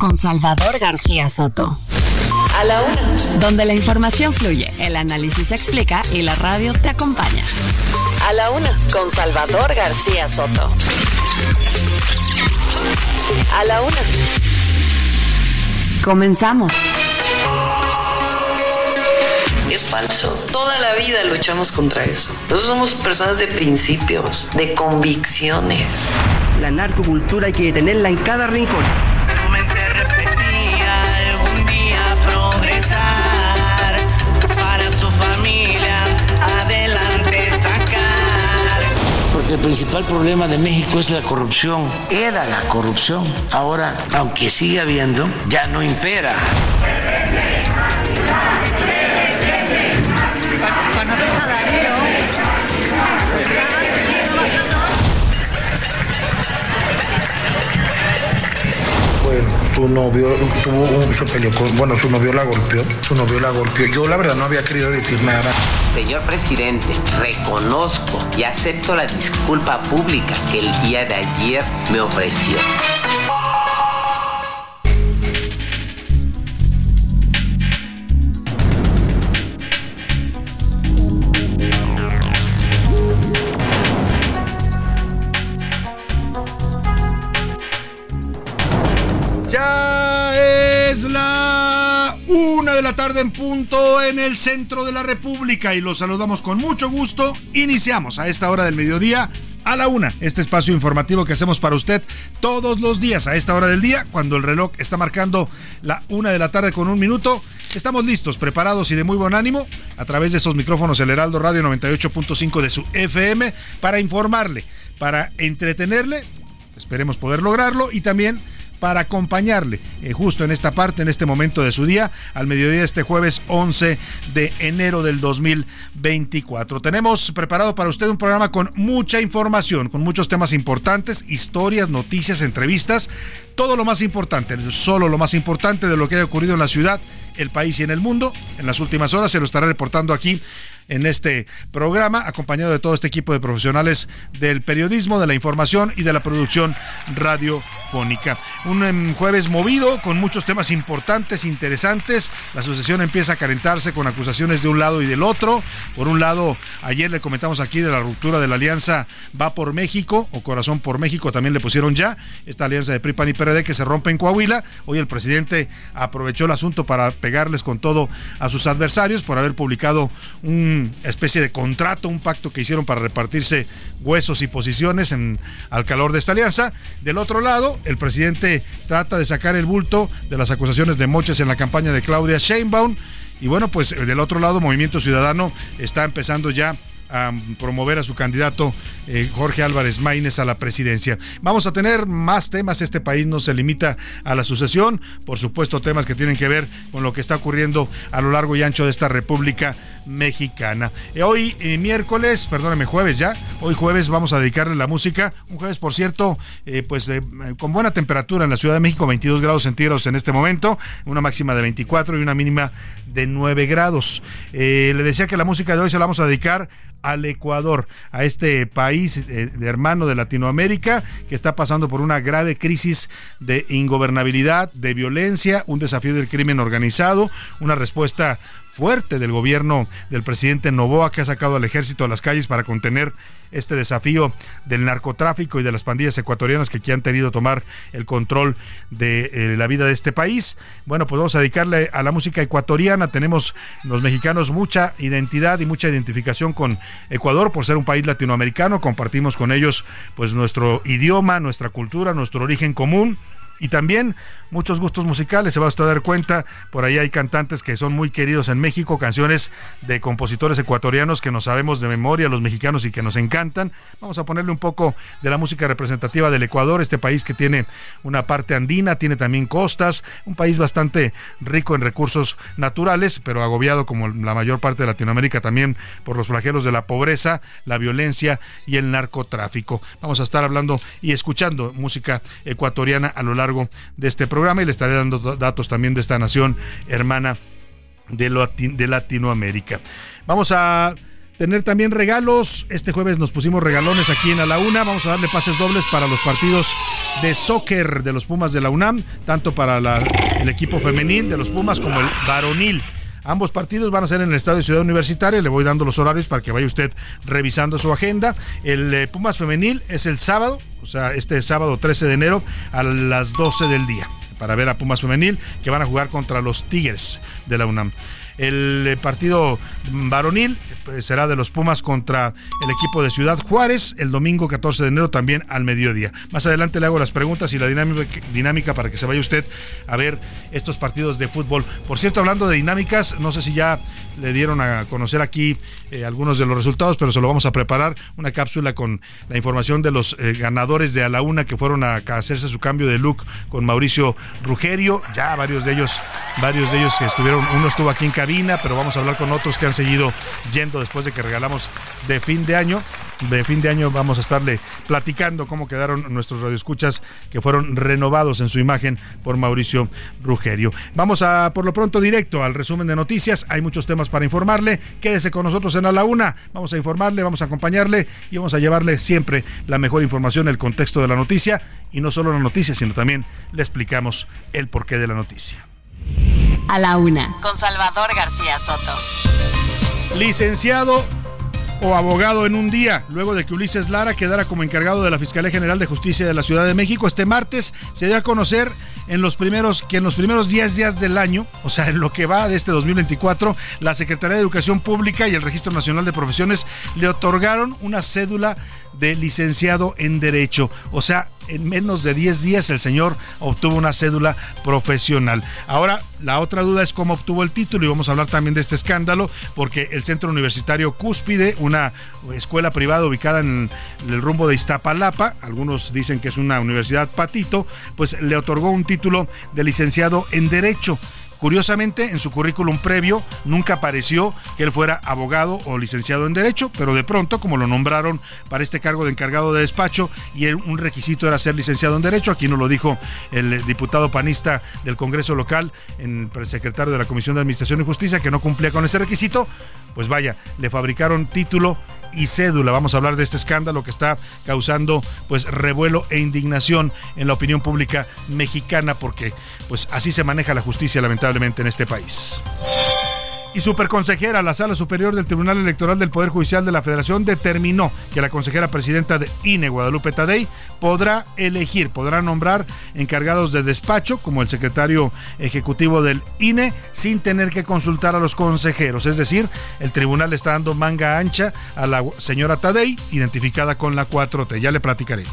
con Salvador García Soto. A la una. Donde la información fluye, el análisis se explica y la radio te acompaña. A la una con Salvador García Soto. A la una. Comenzamos. Es falso. Toda la vida luchamos contra eso. Nosotros somos personas de principios, de convicciones. La narcocultura hay que detenerla en cada rincón. El principal problema de México es la corrupción. Era la corrupción. Ahora, aunque sigue habiendo, ya no impera. Su novio tuvo un, se con, bueno, su novio la golpeó, su novio la golpeó. Yo la verdad no había querido decir nada. Señor presidente, reconozco y acepto la disculpa pública que el día de ayer me ofreció. Una de la tarde en punto en el centro de la República y los saludamos con mucho gusto. Iniciamos a esta hora del mediodía a la una, este espacio informativo que hacemos para usted todos los días a esta hora del día, cuando el reloj está marcando la una de la tarde con un minuto. Estamos listos, preparados y de muy buen ánimo a través de esos micrófonos El Heraldo Radio 98.5 de su FM para informarle, para entretenerle, esperemos poder lograrlo y también para acompañarle eh, justo en esta parte, en este momento de su día, al mediodía este jueves 11 de enero del 2024. Tenemos preparado para usted un programa con mucha información, con muchos temas importantes, historias, noticias, entrevistas, todo lo más importante, solo lo más importante de lo que ha ocurrido en la ciudad, el país y en el mundo. En las últimas horas se lo estará reportando aquí en este programa, acompañado de todo este equipo de profesionales del periodismo, de la información y de la producción radiofónica. Un em, jueves movido con muchos temas importantes, interesantes. La sucesión empieza a calentarse con acusaciones de un lado y del otro. Por un lado, ayer le comentamos aquí de la ruptura de la alianza Va por México o Corazón por México, también le pusieron ya esta alianza de PRI, PAN y PRD que se rompe en Coahuila. Hoy el presidente aprovechó el asunto para pegarles con todo a sus adversarios por haber publicado un especie de contrato, un pacto que hicieron para repartirse huesos y posiciones en, al calor de esta alianza. Del otro lado, el presidente trata de sacar el bulto de las acusaciones de moches en la campaña de Claudia Sheinbaum. Y bueno, pues del otro lado, Movimiento Ciudadano está empezando ya a promover a su candidato eh, Jorge Álvarez Maínez a la presidencia. Vamos a tener más temas, este país no se limita a la sucesión, por supuesto temas que tienen que ver con lo que está ocurriendo a lo largo y ancho de esta República Mexicana. Eh, hoy eh, miércoles, perdóneme, jueves ya, hoy jueves vamos a dedicarle la música, un jueves por cierto, pues con buena temperatura en la Ciudad de México, 22 grados centígrados en este momento, una máxima de 24 y una mínima de 9 grados. le decía que la música de hoy se la vamos a dedicar al Ecuador, a este país hermano de Latinoamérica que está pasando por una grave crisis de ingobernabilidad, de violencia, un desafío del crimen organizado, una respuesta fuerte del gobierno del presidente Novoa que ha sacado al ejército a las calles para contener este desafío del narcotráfico y de las pandillas ecuatorianas que han tenido tomar el control de eh, la vida de este país. Bueno, pues vamos a dedicarle a la música ecuatoriana. Tenemos los mexicanos mucha identidad y mucha identificación con Ecuador por ser un país latinoamericano. Compartimos con ellos pues nuestro idioma, nuestra cultura, nuestro origen común Y también muchos gustos musicales, se va a usted a dar cuenta, por ahí hay cantantes que son muy queridos en México, canciones de compositores ecuatorianos que nos sabemos de memoria los mexicanos y que nos encantan. Vamos a ponerle un poco de la música representativa del Ecuador, este país que tiene una parte andina, tiene también costas, un país bastante rico en recursos naturales, pero agobiado como la mayor parte de Latinoamérica también por los flagelos de la pobreza, la violencia y el narcotráfico. Vamos a estar hablando y escuchando música ecuatoriana a lo largo de este programa y le estaré dando datos también de esta nación hermana de, de Latinoamérica. Vamos a tener también regalos. Este jueves nos pusimos regalones aquí en A la Una. Vamos a darle pases dobles para los partidos de soccer de los Pumas de la UNAM, tanto para el equipo femenil de los Pumas como el varonil. Ambos partidos van a ser en el Estadio Ciudad Universitaria. Le voy dando los horarios para que vaya usted revisando su agenda. El eh, Pumas Femenil es el sábado, o sea, este sábado 13 de enero a las 12 del día para ver a Pumas Femenil que van a jugar contra los Tigres de la UNAM. El eh, partido varonil pues, será de los Pumas contra el equipo de Ciudad Juárez el domingo 14 de enero también al mediodía. Más adelante le hago las preguntas y la dinámica, para que se vaya usted a ver estos partidos de fútbol. Por cierto, hablando de dinámicas, no sé si ya le dieron a conocer aquí eh, algunos de los resultados, pero se lo vamos a preparar una cápsula con la información de los eh, ganadores de a la una que fueron a hacerse su cambio de look con Mauricio Rugerio. Ya varios de ellos, varios de ellos que estuvieron, uno estuvo aquí en pero vamos a hablar con otros que han seguido yendo después de que regalamos de fin de año. De fin de año vamos a estarle platicando cómo quedaron nuestros radioescuchas que fueron renovados en su imagen por Mauricio Rugerio. Vamos a por lo pronto directo al resumen de noticias. Hay muchos temas para informarle. Quédese con nosotros en A la Una. Vamos a informarle, vamos a acompañarle y vamos a llevarle siempre la mejor información, el contexto de la noticia y no solo la noticia, sino también le explicamos el porqué de la noticia. A la una. Con Salvador García Soto. Licenciado o abogado en un día, luego de que Ulises Lara quedara como encargado de la Fiscalía General de Justicia de la Ciudad de México. Este martes se dio a conocer en los primeros, que en los primeros 10 días del año, o sea, en lo que va de este 2024, la Secretaría de Educación Pública y el Registro Nacional de Profesiones le otorgaron una cédula de licenciado en Derecho. O sea, en menos de 10 días el señor obtuvo una cédula profesional. Ahora, la otra duda es cómo obtuvo el título y vamos a hablar también de este escándalo porque el Centro Universitario Cúspide, una escuela privada ubicada en el rumbo de Iztapalapa, algunos dicen que es una universidad patito, pues le otorgó un título de licenciado en Derecho. Curiosamente, en su currículum previo nunca apareció que él fuera abogado o licenciado en Derecho, pero de pronto, como lo nombraron para este cargo de encargado de despacho y un requisito era ser licenciado en Derecho, aquí nos lo dijo el diputado panista del Congreso local, el secretario de la Comisión de Administración y Justicia, que no cumplía con ese requisito, pues vaya, le fabricaron título y cédula. Vamos a hablar de este escándalo que está causando pues revuelo e indignación en la opinión pública mexicana porque pues así se maneja la justicia lamentablemente en este país. Y superconsejera, la Sala Superior del Tribunal Electoral del Poder Judicial de la Federación determinó que la consejera presidenta de INE, Guadalupe Tadei, podrá elegir, podrá nombrar encargados de despacho, como el secretario ejecutivo del INE, sin tener que consultar a los consejeros. Es decir, el tribunal está dando manga ancha a la señora Tadei, identificada con la 4T. Ya le platicaré.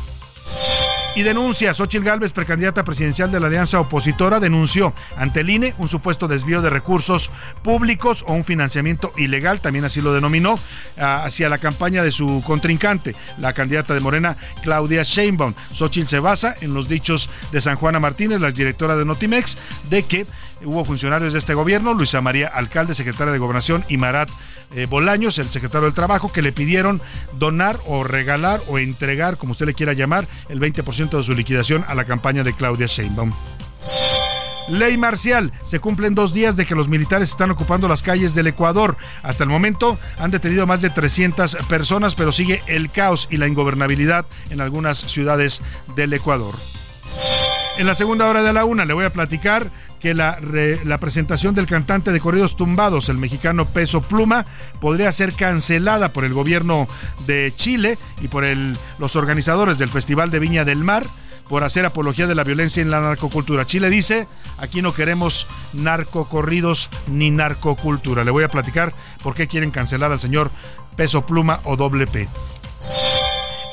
Y denuncia, Xochitl Gálvez, precandidata presidencial de la alianza opositora, denunció ante el INE un supuesto desvío de recursos públicos o un financiamiento ilegal, también así lo denominó, ah, hacia la campaña de su contrincante, la candidata de Morena, Claudia Sheinbaum. Xochitl se basa en los dichos de San Juana Martínez, la directora de Notimex, de que hubo funcionarios de este gobierno, Luisa María Alcalde, secretaria de Gobernación, y Marat eh, Bolaños, el secretario del Trabajo, que le pidieron donar o regalar o entregar, como usted le quiera llamar, el 20% de su liquidación a la campaña de Claudia Sheinbaum. Ley marcial. Se cumplen dos días de que los militares están ocupando las calles del Ecuador. Hasta el momento han detenido más de 300 personas, pero sigue el caos y la ingobernabilidad en algunas ciudades del Ecuador. En la segunda hora de la una le voy a platicar que la, presentación del cantante de corridos tumbados, el mexicano Peso Pluma, podría ser cancelada por el gobierno de Chile y por los organizadores del Festival de Viña del Mar por hacer apología de la violencia en la narcocultura. Chile dice, aquí no queremos narcocorridos ni narcocultura. Le voy a platicar por qué quieren cancelar al señor Peso Pluma o Doble P.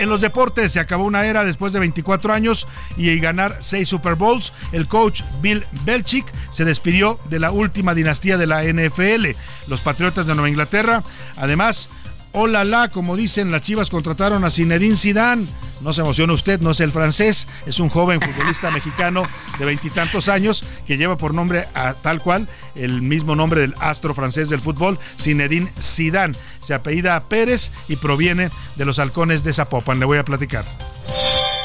En los deportes se acabó una era después de 24 años y ganar 6 Super Bowls. El coach Bill Belichick se despidió de la última dinastía de la NFL, los Patriotas de Nueva Inglaterra. Además, hola la, como dicen, las Chivas contrataron a Zinedine Zidane. No se emociona usted, no es el francés, es un joven futbolista mexicano de veintitantos años que lleva por nombre a, tal cual el mismo nombre del astro francés del fútbol, Zinedine Zidane. Se apellida Pérez y proviene de los halcones de Zapopan. Le voy a platicar.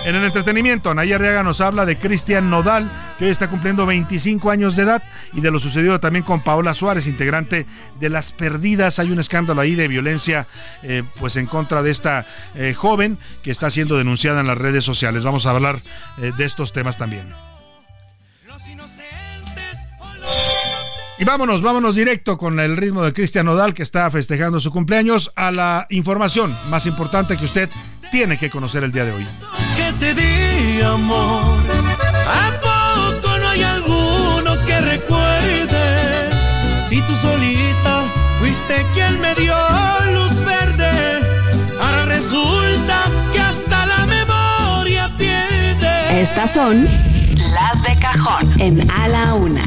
En el entretenimiento, Anaya Arriaga nos habla de Cristian Nodal, que hoy está cumpliendo 25 años de edad, y de lo sucedido también con Paola Suárez, integrante de Las Perdidas. Hay un escándalo ahí de violencia eh, pues en contra de esta eh, joven que está siendo denunciada en las redes sociales. Vamos a hablar eh, de estos temas también. Y vámonos, vámonos directo con el ritmo de Cristian Nodal que está festejando su cumpleaños a la información más importante que usted tiene que conocer el día de hoy. que te di amor. ¿A poco no hay alguno que recuerdes? Si tú solita fuiste quien me dio luz verde, ahora resulta que hasta la memoria pierde. Estas son las de cajón en A la Una.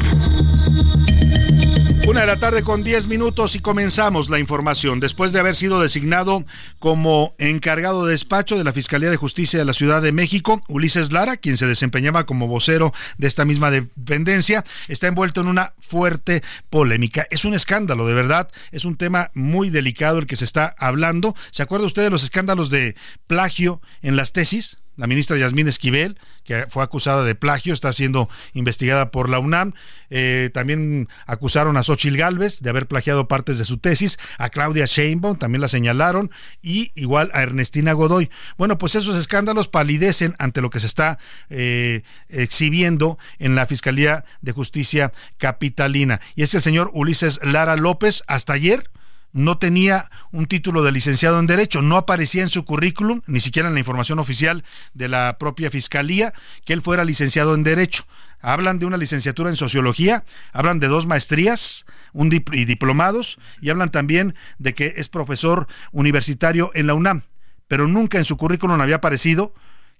Una de la tarde con 10 minutos y comenzamos la información. Después de haber sido designado como encargado de despacho de la Fiscalía de Justicia de la Ciudad de México, Ulises Lara, quien se desempeñaba como vocero de esta misma dependencia, está envuelto en una fuerte polémica. Es un escándalo, de verdad. Es un tema muy delicado el que se está hablando. ¿Se acuerda usted de los escándalos de plagio en las tesis? La ministra Yasmín Esquivel, que fue acusada de plagio, está siendo investigada por la UNAM. Eh, también acusaron a Xochil Gálvez de haber plagiado partes de su tesis, a Claudia Sheinbaum también la señalaron, y igual a Ernestina Godoy. Bueno, pues esos escándalos palidecen ante lo que se está eh, exhibiendo en la Fiscalía de Justicia Capitalina. Y es el señor Ulises Lara López, hasta ayer, no tenía un título de licenciado en Derecho, no aparecía en su currículum, ni siquiera en la información oficial de la propia Fiscalía, que él fuera licenciado en Derecho. Hablan de una licenciatura en Sociología, hablan de dos maestrías un y diplomados, y hablan también de que es profesor universitario en la UNAM, pero nunca en su currículum había aparecido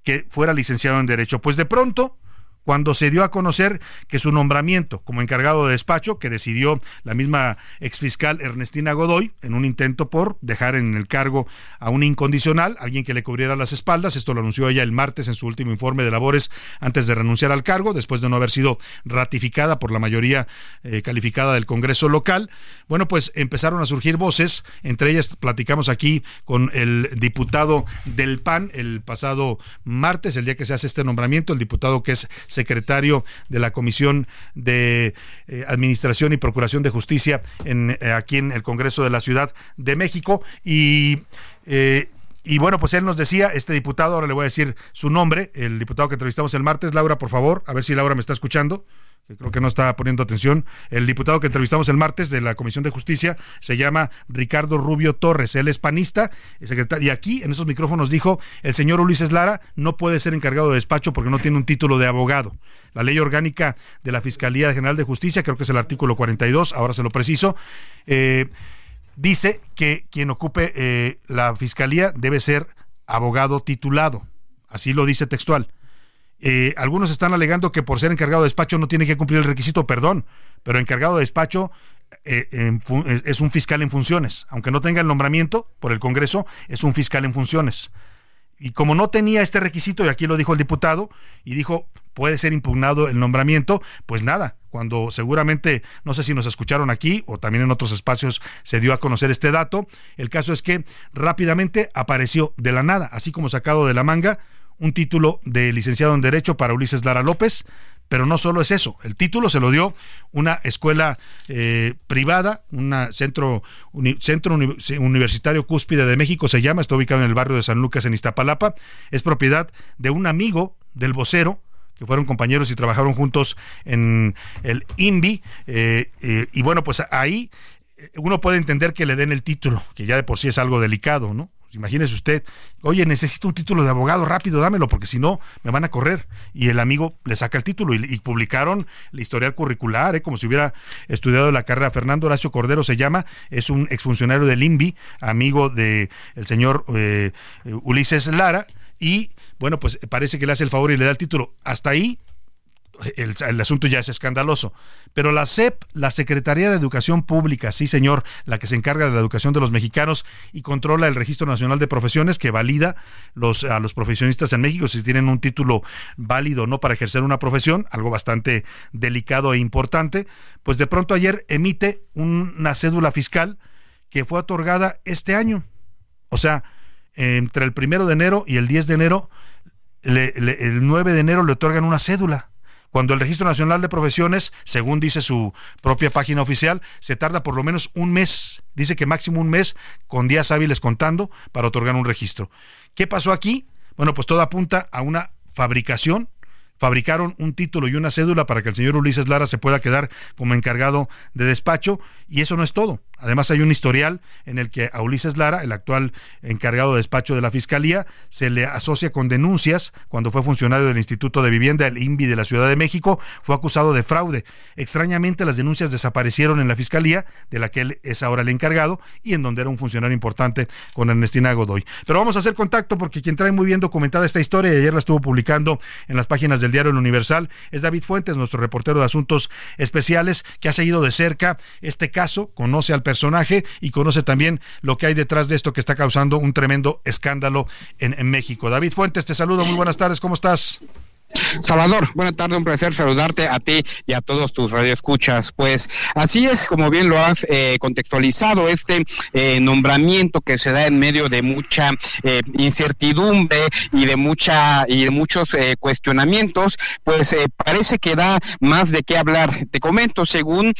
que fuera licenciado en Derecho. Pues de pronto, cuando se dio a conocer que su nombramiento como encargado de despacho, que decidió la misma exfiscal Ernestina Godoy, en un intento por dejar en el cargo a un incondicional, alguien que le cubriera las espaldas, esto lo anunció ella el martes en su último informe de labores antes de renunciar al cargo, después de no haber sido ratificada por la mayoría eh, calificada del Congreso local, bueno, pues empezaron a surgir voces, entre ellas platicamos aquí con el diputado del PAN el pasado martes, el día que se hace este nombramiento, el diputado que es secretario de la Comisión de eh, Administración y Procuración de Justicia en, eh, aquí en el Congreso de la Ciudad de México. Y. Eh, y bueno, pues él nos decía, este diputado, ahora le voy a decir su nombre, el diputado que entrevistamos el martes, Laura, por favor, a ver si Laura me está escuchando creo que no está poniendo atención. El diputado que entrevistamos el martes de la Comisión de Justicia se llama Ricardo Rubio Torres. Él es panista, secretario. Y aquí, en esos micrófonos, dijo: el señor Ulises Lara no puede ser encargado de despacho porque no tiene un título de abogado. La ley orgánica de la Fiscalía General de Justicia, creo que es el artículo 42, ahora se lo preciso, eh, dice que quien ocupe eh, la fiscalía debe ser abogado titulado. Así lo dice textual. Eh, algunos están alegando que por ser encargado de despacho no tiene que cumplir el requisito, perdón, pero encargado de despacho eh, eh, es un fiscal en funciones. Aunque no tenga el nombramiento por el Congreso, es un fiscal en funciones. Y como no tenía este requisito, y aquí lo dijo el diputado, y dijo, puede ser impugnado el nombramiento, pues nada, cuando seguramente, no sé si nos escucharon aquí o también en otros espacios se dio a conocer este dato, el caso es que rápidamente apareció de la nada, así como sacado de la manga, un título de licenciado en Derecho para Ulises Lara López, pero no solo es eso, el título se lo dio una escuela eh, privada, un centro, centro universitario cúspide de México, se llama, está ubicado en el barrio de San Lucas en Iztapalapa, es propiedad de un amigo del vocero, que fueron compañeros y trabajaron juntos en el INVI, eh, eh, y bueno, pues ahí uno puede entender que le den el título, que ya de por sí es algo delicado, ¿no? Pues imagínese usted, oye, necesito un título de abogado, rápido, dámelo, porque si no, me van a correr. Y el amigo le saca el título y, publicaron la historial curricular, ¿eh? como si hubiera estudiado la carrera. Fernando Horacio Cordero se llama, es un exfuncionario del INVI, amigo del el señor eh, Ulises Lara, y bueno, pues parece que le hace el favor y le da el título. Hasta ahí el, asunto ya es escandaloso. Pero la SEP, la Secretaría de Educación Pública, sí señor, la que se encarga de la educación de los mexicanos y controla el Registro Nacional de Profesiones que valida los, a los profesionistas en México si tienen un título válido o no para ejercer una profesión, algo bastante delicado e importante, pues de pronto ayer emite una cédula fiscal que fue otorgada este año. O sea, entre el primero de enero y el 10 de enero, el 9 de enero le otorgan una cédula cuando el Registro Nacional de Profesiones, según dice su propia página oficial, se tarda por lo menos un mes, dice que máximo un mes con días hábiles contando para otorgar un registro. ¿Qué pasó aquí? Bueno, pues todo apunta a una fabricación fabricaron un título y una cédula para que el señor Ulises Lara se pueda quedar como encargado de despacho y eso no es todo. Además hay un historial en el que a Ulises Lara, el actual encargado de despacho de la Fiscalía, se le asocia con denuncias cuando fue funcionario del Instituto de Vivienda, el INVI de la Ciudad de México, fue acusado de fraude. Extrañamente las denuncias desaparecieron en la Fiscalía, de la que él es ahora el encargado, y en donde era un funcionario importante con Ernestina Godoy. Pero vamos a hacer contacto porque quien trae muy bien documentada esta historia, y ayer la estuvo publicando en las páginas del diario El Universal, es David Fuentes, nuestro reportero de asuntos especiales, que ha seguido de cerca este caso, conoce al personaje y conoce también lo que hay detrás de esto que está causando un tremendo escándalo en, en México. David Fuentes, te saludo, muy buenas tardes, ¿cómo estás? Salvador, buenas tardes, un placer saludarte a ti y a todos tus radioescuchas. Pues así es, como bien lo has eh, contextualizado, este eh, nombramiento que se da en medio de mucha eh, incertidumbre y de mucha y de muchos cuestionamientos, pues parece que da más de qué hablar. Te comento, según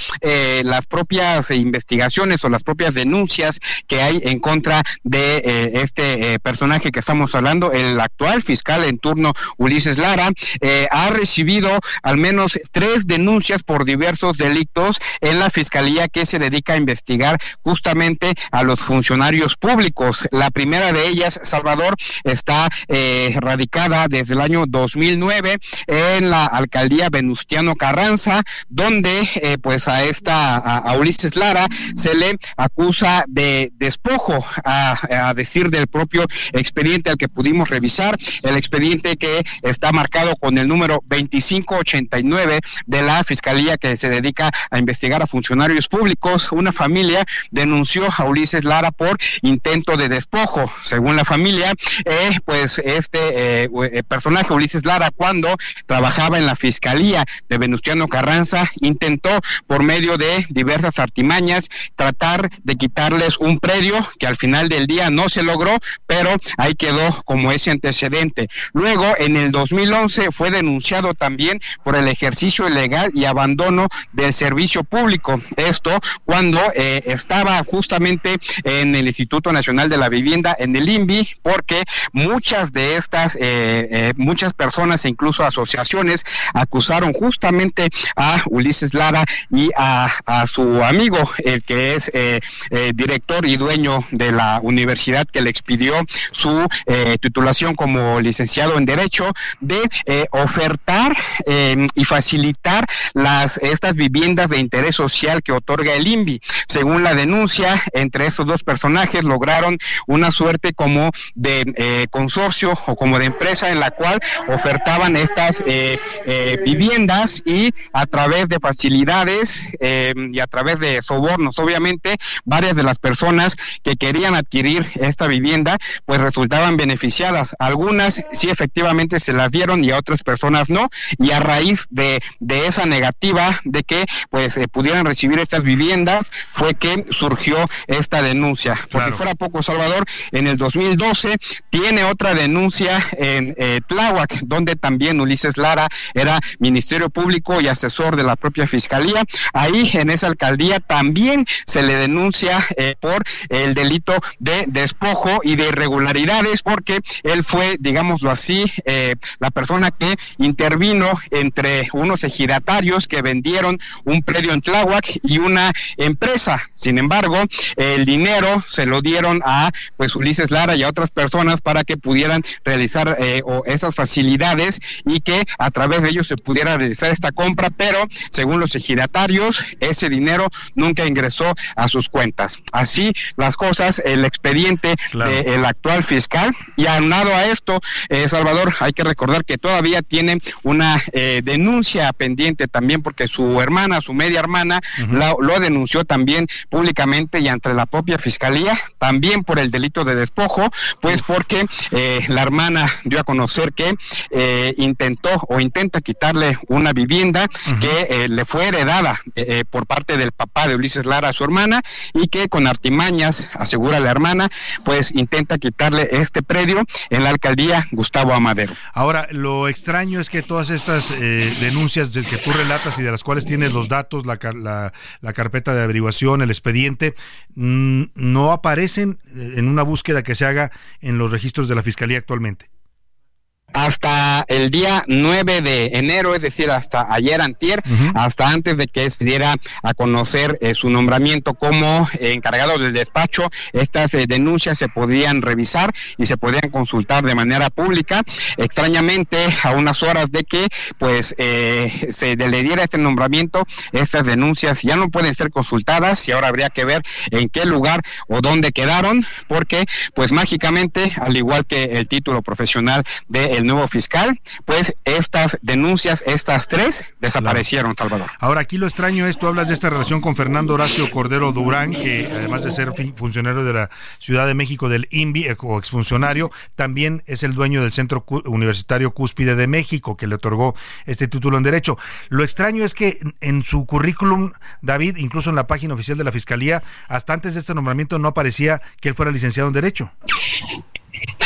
las propias investigaciones o las propias denuncias que hay en contra de este personaje que estamos hablando, el actual fiscal en turno Ulises Lara, eh, ha recibido al menos tres denuncias por diversos delitos en la fiscalía que se dedica a investigar justamente a los funcionarios públicos. La primera de ellas, Salvador, está eh, radicada desde el año 2009 en la alcaldía Venustiano Carranza, donde eh, pues a esta a, Ulises Lara se le acusa de despojo a decir del propio expediente al que pudimos revisar, el expediente que está marcado con el número 2589 de la Fiscalía que se dedica a investigar a funcionarios públicos. Una familia denunció a Ulises Lara por intento de despojo. Según la familia, eh, pues este eh, personaje, Ulises Lara, cuando trabajaba en la Fiscalía de Venustiano Carranza, intentó por medio de diversas artimañas tratar de quitarles un predio que al final del día no se logró, pero ahí quedó como ese antecedente. Luego, en el 2011, fue denunciado también por el ejercicio ilegal y abandono del servicio público. Esto cuando eh, estaba justamente en el Instituto Nacional de la Vivienda, en el INVI, porque muchas de estas, eh, eh, muchas personas e incluso asociaciones acusaron justamente a Ulises Lara y a, su amigo, el que es director y dueño de la universidad que le expidió su titulación como licenciado en Derecho, de eh, ofertar em, y facilitar las estas viviendas de interés social que otorga el INVI. Según la denuncia, entre estos dos personajes lograron una suerte como de eh, consorcio o como de empresa en la cual ofertaban estas eh, viviendas y a través de facilidades em, y a través de sobornos, obviamente, varias de las personas que querían adquirir esta vivienda, pues resultaban beneficiadas. Algunas sí efectivamente se las dieron y a otras personas no, y a raíz de, de esa negativa de que pues eh, pudieran recibir estas viviendas fue que surgió esta denuncia. Porque fuera poco, Salvador, en el 2012 tiene otra denuncia en eh, Tláhuac, donde también Ulises Lara era Ministerio Público y asesor de la propia Fiscalía. Ahí en esa alcaldía también se le denuncia eh, por el delito de despojo y de irregularidades, porque él fue, digámoslo así, la persona persona que intervino entre unos ejidatarios que vendieron un predio en Tláhuac y una empresa. Sin embargo, el dinero se lo dieron a pues Ulises Lara y a otras personas para que pudieran realizar eh, esas facilidades y que a través de ellos se pudiera realizar esta compra, pero según los ejidatarios, ese dinero nunca ingresó a sus cuentas. Así las cosas, el expediente del actual fiscal y aunado a esto, eh, Salvador, hay que recordar que todavía tiene una eh, denuncia pendiente también porque su hermana, su media hermana, lo denunció también públicamente y ante la propia fiscalía, también por el delito de despojo, pues porque eh, la hermana dio a conocer que eh, intentó o intenta quitarle una vivienda que eh, le fue heredada por parte del papá de Ulises Lara a su hermana y que con artimañas, asegura la hermana, pues intenta quitarle este predio en la alcaldía Gustavo Amadero. Ahora, lo extraño es que todas estas denuncias que tú relatas y de las cuales tienes los datos, la, la carpeta de averiguación, el expediente, no aparecen en una búsqueda que se haga en los registros de la Fiscalía actualmente hasta el día 9 de enero, es decir, hasta ayer antier, hasta antes de que se diera a conocer eh, su nombramiento como encargado del despacho, estas eh, denuncias se podrían revisar y se podrían consultar de manera pública. Extrañamente, a unas horas de que pues eh, se le diera este nombramiento, estas denuncias ya no pueden ser consultadas y ahora habría que ver en qué lugar o dónde quedaron, porque pues mágicamente, al igual que el título profesional del nuevo fiscal, pues estas denuncias, estas tres, desaparecieron, Salvador. Ahora, aquí lo extraño es, tú hablas de esta relación con Fernando Horacio Cordero Durán, que además de ser funcionario de la Ciudad de México del INVI eh, o exfuncionario, también es el dueño del Centro Universitario Cúspide de México, que le otorgó este título en Derecho. Lo extraño es que en su currículum, David, incluso en la página oficial de la Fiscalía, hasta antes de este nombramiento no aparecía que él fuera licenciado en Derecho.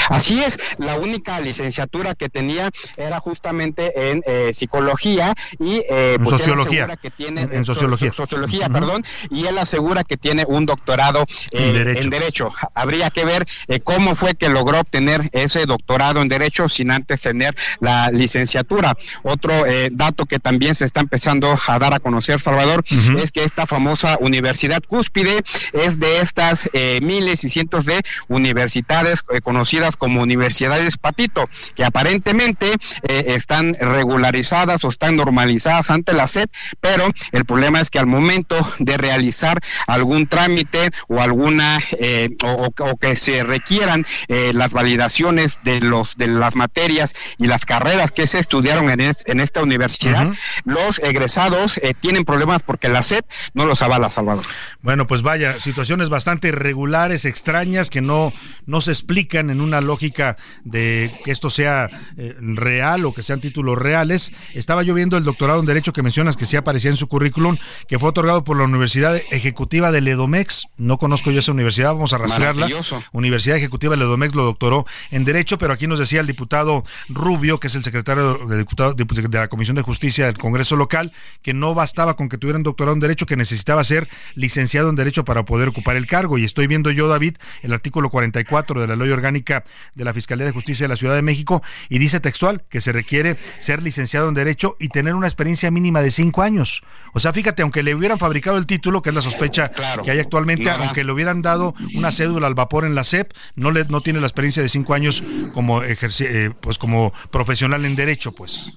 Así es, la única licenciatura que tenía era justamente en eh, psicología y eh, pues sociología. que tiene, en, sociología, sociología perdón, y él asegura que tiene un doctorado eh, en, derecho. Habría que ver cómo fue que logró obtener ese doctorado en derecho sin antes tener la licenciatura. Otro dato que también se está empezando a dar a conocer, Salvador, es que esta famosa universidad cúspide es de estas miles y cientos de universidades conocidas como universidades patito, que aparentemente eh, están regularizadas o están normalizadas ante la SED, pero el problema es que al momento de realizar algún trámite o alguna eh, o, que se requieran eh, las validaciones de los de las materias y las carreras que se estudiaron en, en esta universidad, los egresados tienen problemas porque la SED no los avala, Salvador. Bueno, pues vaya, situaciones bastante irregulares, extrañas, que no, no se explican en una lógica de que esto sea eh, real o que sean títulos reales. Estaba yo viendo el doctorado en Derecho que mencionas que sí aparecía en su currículum, que fue otorgado por la Universidad Ejecutiva de Ledomex. No conozco yo esa universidad, vamos a rastrearla. Universidad Ejecutiva de Ledomex lo doctoró en Derecho, pero aquí nos decía el diputado Rubio, que es el secretario de, diputado, de la Comisión de Justicia del Congreso local, que no bastaba con que tuvieran doctorado en Derecho, que necesitaba ser licenciado en Derecho para poder ocupar el cargo. Y estoy viendo yo, David, el artículo 44 de la Ley Orgánica de la Fiscalía de Justicia de la Ciudad de México y dice textual que se requiere ser licenciado en Derecho y tener una experiencia mínima de cinco años. O sea, fíjate, aunque le hubieran fabricado el título, que es la sospecha que hay actualmente, aunque le hubieran dado una cédula al vapor en la SEP, no, le, no tiene la experiencia de cinco años como, eh, pues como profesional en Derecho, pues.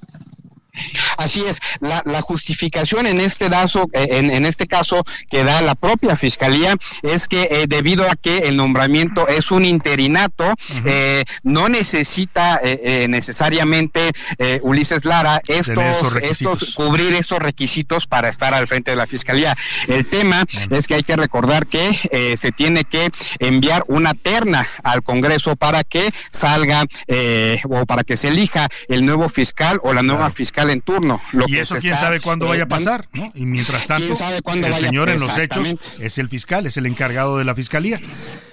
Así es, la, justificación en este, caso, eh, en, este caso que da la propia fiscalía es que eh, debido a que el nombramiento es un interinato, eh, no necesita necesariamente Ulises Lara estos, estos, cubrir estos requisitos para estar al frente de la fiscalía. El tema es que hay que recordar que se tiene que enviar una terna al Congreso para que salga o para que se elija el nuevo fiscal o la nueva fiscal en turno. Lo y eso quién sabe cuándo vaya a pasar, ¿no? Y mientras tanto, el señor en los hechos es el fiscal, es el encargado de la fiscalía.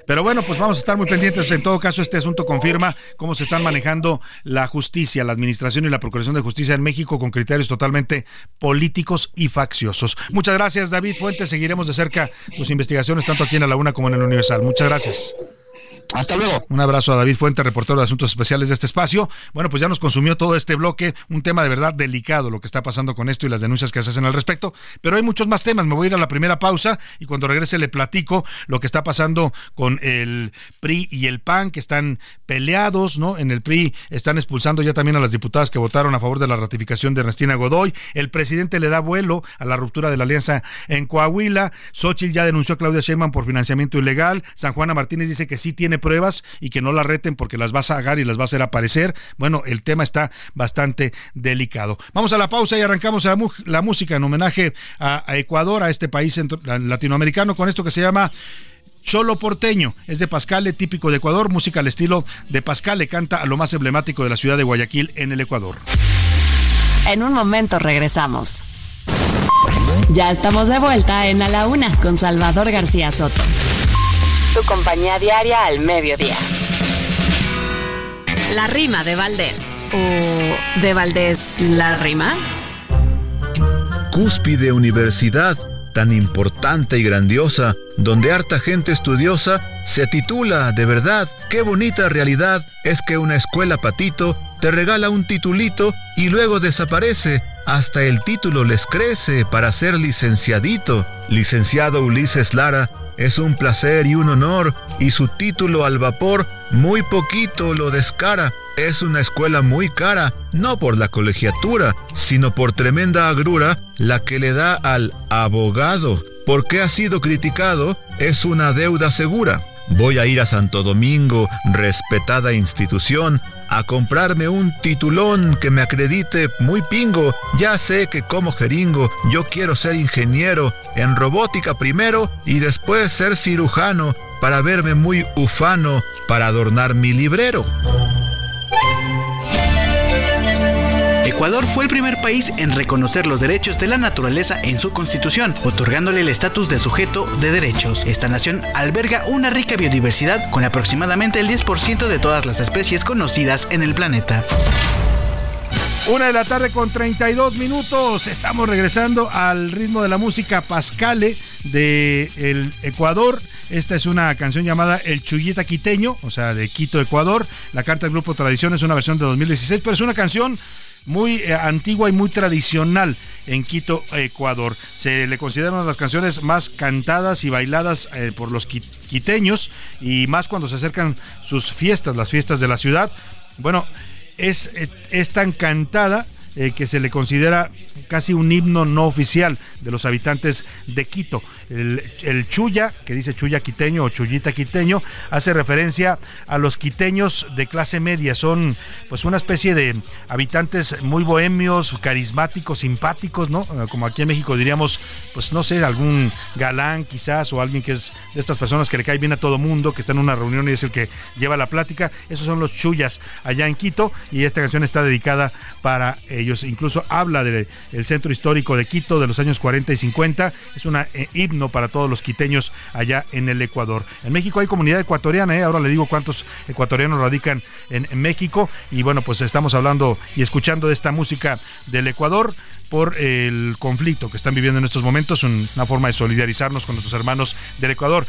Pero bueno, pues vamos a estar muy pendientes. En todo caso, este asunto confirma cómo se están manejando la justicia, la administración y la procuración de justicia en México con criterios totalmente políticos y facciosos. Muchas gracias, David Fuentes. Seguiremos de cerca tus investigaciones tanto aquí en la Laguna como en el Universal. Muchas gracias. Hasta luego. Un abrazo a David Fuente, reportero de Asuntos Especiales de este espacio. Bueno, pues ya nos consumió todo este bloque, un tema de verdad delicado lo que está pasando con esto y las denuncias que se hacen al respecto, pero hay muchos más temas. Me voy a ir a la primera pausa y cuando regrese le platico lo que está pasando con el PRI y el PAN, que están peleados, ¿no? En el PRI están expulsando ya también a las diputadas que votaron a favor de la ratificación de Ernestina Godoy. El presidente le da vuelo a la ruptura de la alianza en Coahuila. Xochitl ya denunció a Claudia Sheinbaum por financiamiento ilegal. San Juana Martínez dice que sí tiene pruebas y que no la reten porque las va a sacar y las va a hacer aparecer. Bueno, el tema está bastante delicado. Vamos a la pausa y arrancamos la, la música en homenaje a, Ecuador, a este país latinoamericano, con esto que se llama Cholo Porteño. Es de Pascale, típico de Ecuador, música al estilo de Pascale, canta a lo más emblemático de la ciudad de Guayaquil en el Ecuador. En un momento regresamos. Ya estamos de vuelta en A la Una con Salvador García Soto. Tu compañía diaria al mediodía. La rima de Valdés. ¿O de Valdés la rima? Cúspide Universidad, tan importante y grandiosa, donde harta gente estudiosa se titula, de verdad, qué bonita realidad es que una escuela patito te regala un titulito y luego desaparece. Hasta el título les crece para ser licenciadito. Licenciado Ulises Lara, es un placer y un honor, y su título al vapor muy poquito lo descara. Es una escuela muy cara, no por la colegiatura, sino por tremenda agrura la que le da al abogado. Porque ha sido criticado, es una deuda segura. Voy a ir a Santo Domingo, respetada institución, a comprarme un titulón que me acredite muy pingo. Ya sé que como jeringo yo quiero ser ingeniero en robótica primero y después ser cirujano para verme muy ufano para adornar mi librero. Ecuador fue el primer país en reconocer los derechos de la naturaleza en su constitución, otorgándole el estatus de sujeto de derechos. Esta nación alberga una rica biodiversidad con aproximadamente el 10% de todas las especies conocidas en el planeta. Una de la tarde con 32 minutos. Estamos regresando al ritmo de la música Pascale de el Ecuador. Esta es una canción llamada El Chuyita Quiteño, o sea, de Quito, Ecuador. La carta del grupo Tradición es una versión de 2016, pero es una canción muy eh, antigua y muy tradicional en Quito, Ecuador. Se le considera una de las canciones más cantadas y bailadas eh, por los quiteños y más cuando se acercan sus fiestas, las fiestas de la ciudad. Bueno, es, eh, es tan cantada que se le considera casi un himno no oficial de los habitantes de Quito. El, Chuya, que dice Chuya quiteño o Chuyita quiteño, hace referencia a los quiteños de clase media. Son pues una especie de habitantes muy bohemios, carismáticos, simpáticos, ¿no? Como aquí en México diríamos, pues no sé, algún galán quizás o alguien que es de estas personas que le cae bien a todo mundo, que está en una reunión y es el que lleva la plática. Esos son los Chuyas allá en Quito y esta canción está dedicada para ellos. Incluso habla del centro histórico de Quito de los años 40 y 50. Es un eh, himno para todos los quiteños allá en el Ecuador. En México hay comunidad ecuatoriana, ¿eh? ahora le digo cuántos ecuatorianos radican en, en México. Y bueno, pues estamos hablando y escuchando de esta música del Ecuador por el conflicto que están viviendo en estos momentos, una forma de solidarizarnos con nuestros hermanos del Ecuador.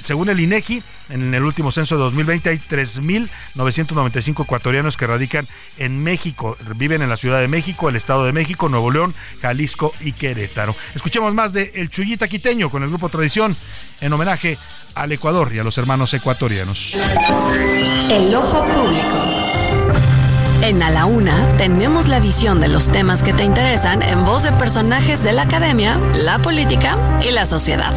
Según el INEGI, en el último censo de 2020 hay 3.995 ecuatorianos que radican en México, viven en la Ciudad de México, el Estado de México, Nuevo León, Jalisco y Querétaro. Escuchemos más de El Chuyita Quiteño con el grupo Tradición en homenaje al Ecuador y a los hermanos ecuatorianos. El ojo público. En A la Una tenemos la visión de los temas que te interesan en voz de personajes de la academia, la política y la sociedad.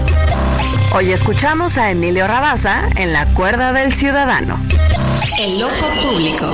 Hoy escuchamos a Emilio Rabaza en La Cuerda del Ciudadano. El ojo público.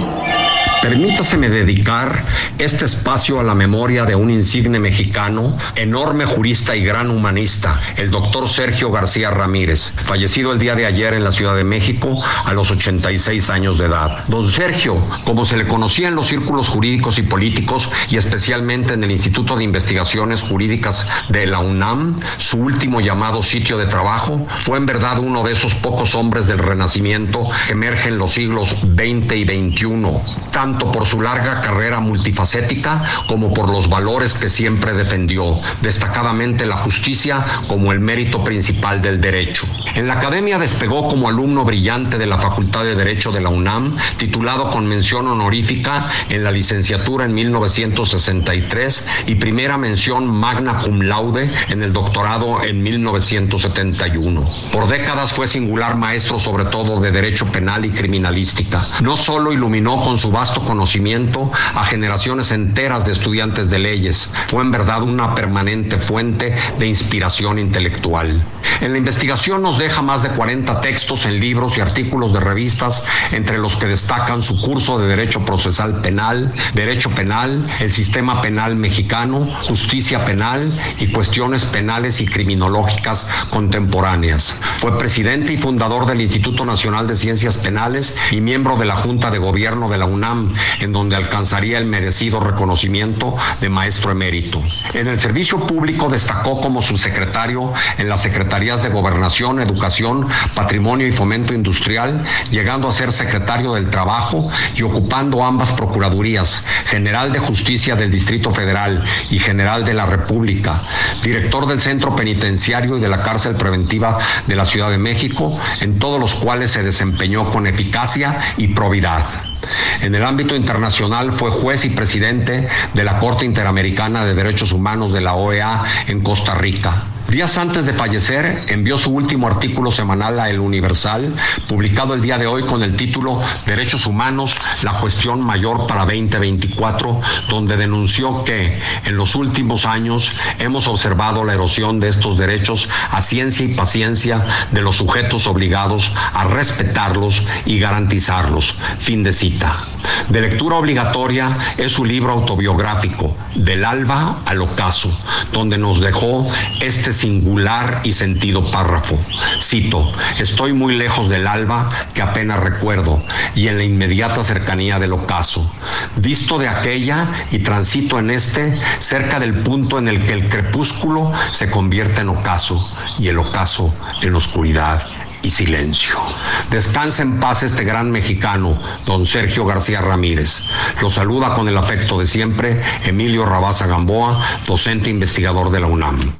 Permítaseme dedicar este espacio a la memoria de un insigne mexicano, enorme jurista y gran humanista, el doctor Sergio García Ramírez, fallecido el día de ayer en la Ciudad de México a los 86 años de edad. Don Sergio, como se le conocía en los círculos jurídicos y políticos y especialmente en el Instituto de Investigaciones Jurídicas de la UNAM, su último llamado sitio de trabajo, fue en verdad uno de esos pocos hombres del Renacimiento que emergen en los siglos XX y XXI tanto por su larga carrera multifacética como por los valores que siempre defendió, destacadamente la justicia como el mérito principal del derecho. En la academia despegó como alumno brillante de la Facultad de Derecho de la UNAM, titulado con mención honorífica en la licenciatura en 1963 y primera mención magna cum laude en el doctorado en 1971. Por décadas fue singular maestro sobre todo de derecho penal y criminalística. No solo iluminó con su vasto conocimiento a generaciones enteras de estudiantes de leyes, fue en verdad una permanente fuente de inspiración intelectual. En la investigación nos deja más de 40 textos en libros y artículos de revistas, entre los que destacan su curso de Derecho Procesal Penal, Derecho Penal, el Sistema Penal Mexicano, Justicia Penal y Cuestiones Penales y Criminológicas Contemporáneas. Fue presidente y fundador del Instituto Nacional de Ciencias Penales y miembro de la Junta de Gobierno de la UNAM, en donde alcanzaría el merecido reconocimiento de maestro emérito. En el servicio público destacó como subsecretario en las Secretarías de Gobernación, Educación, Patrimonio y Fomento Industrial, llegando a ser secretario del Trabajo y ocupando ambas procuradurías, General de Justicia del Distrito Federal y General de la República, director del Centro Penitenciario y de la Cárcel Preventiva de la Ciudad de México, en todos los cuales se desempeñó con eficacia y probidad. En el ámbito internacional fue juez y presidente de la Corte Interamericana de Derechos Humanos de la OEA en Costa Rica. Días antes de fallecer, envió su último artículo semanal a El Universal, publicado el día de hoy con el título Derechos Humanos, la cuestión mayor para 2024, donde denunció que en los últimos años hemos observado la erosión de estos derechos a ciencia y paciencia de los sujetos obligados a respetarlos y garantizarlos. Fin de cita. De lectura obligatoria es su libro autobiográfico, Del alba al ocaso, donde nos dejó este singular y sentido párrafo. Cito, estoy muy lejos del alba que apenas recuerdo y en la inmediata cercanía del ocaso. Visto de aquella y transito en este cerca del punto en el que el crepúsculo se convierte en ocaso y el ocaso en oscuridad y silencio. Descansa en paz este gran mexicano, don Sergio García Ramírez. Lo saluda con el afecto de siempre Emilio Rabaza Gamboa, docente investigador de la UNAM.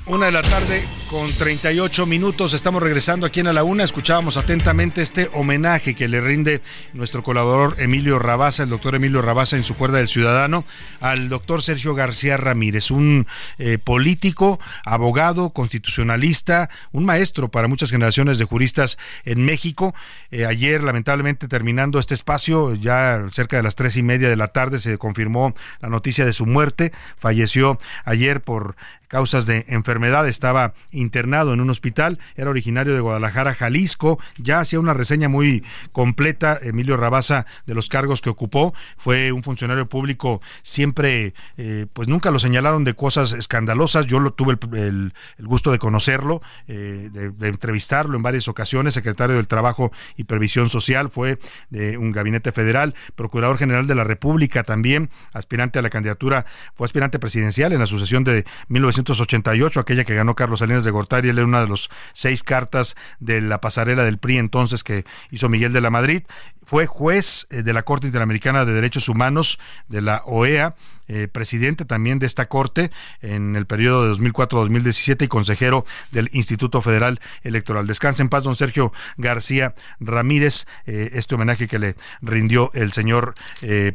Una de la tarde con 38 minutos. Estamos regresando aquí en A la Una. Escuchábamos atentamente este homenaje que le rinde nuestro colaborador Emilio Rabaza, el doctor Emilio Rabaza en su cuerda del ciudadano, al doctor Sergio García Ramírez, un eh, político, abogado, constitucionalista, un maestro para muchas generaciones de juristas en México. Eh, ayer, lamentablemente, terminando este espacio, ya cerca de las tres y media de la tarde, se confirmó la noticia de su muerte. Falleció ayer por causas de enfermedad, estaba internado en un hospital, era originario de Guadalajara, Jalisco, ya hacía una reseña muy completa, Emilio Rabaza, de los cargos que ocupó, fue un funcionario público siempre, eh, pues nunca lo señalaron de cosas escandalosas, yo lo tuve el, gusto de conocerlo, eh, de, entrevistarlo en varias ocasiones, secretario del Trabajo y Previsión Social, fue de un gabinete federal, procurador general de la República también, aspirante a la candidatura, fue aspirante presidencial en la sucesión de 1900 1988, aquella que ganó Carlos Salinas de Gortari, él era una de los seis cartas de la pasarela del PRI entonces que hizo Miguel de la Madrid, fue juez eh, de la Corte Interamericana de Derechos Humanos de la OEA, eh, presidente también de esta Corte en el periodo de 2004-2017 y consejero del Instituto Federal Electoral. Descansa en paz, don Sergio García Ramírez, eh, este homenaje que le rindió el señor,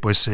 pues,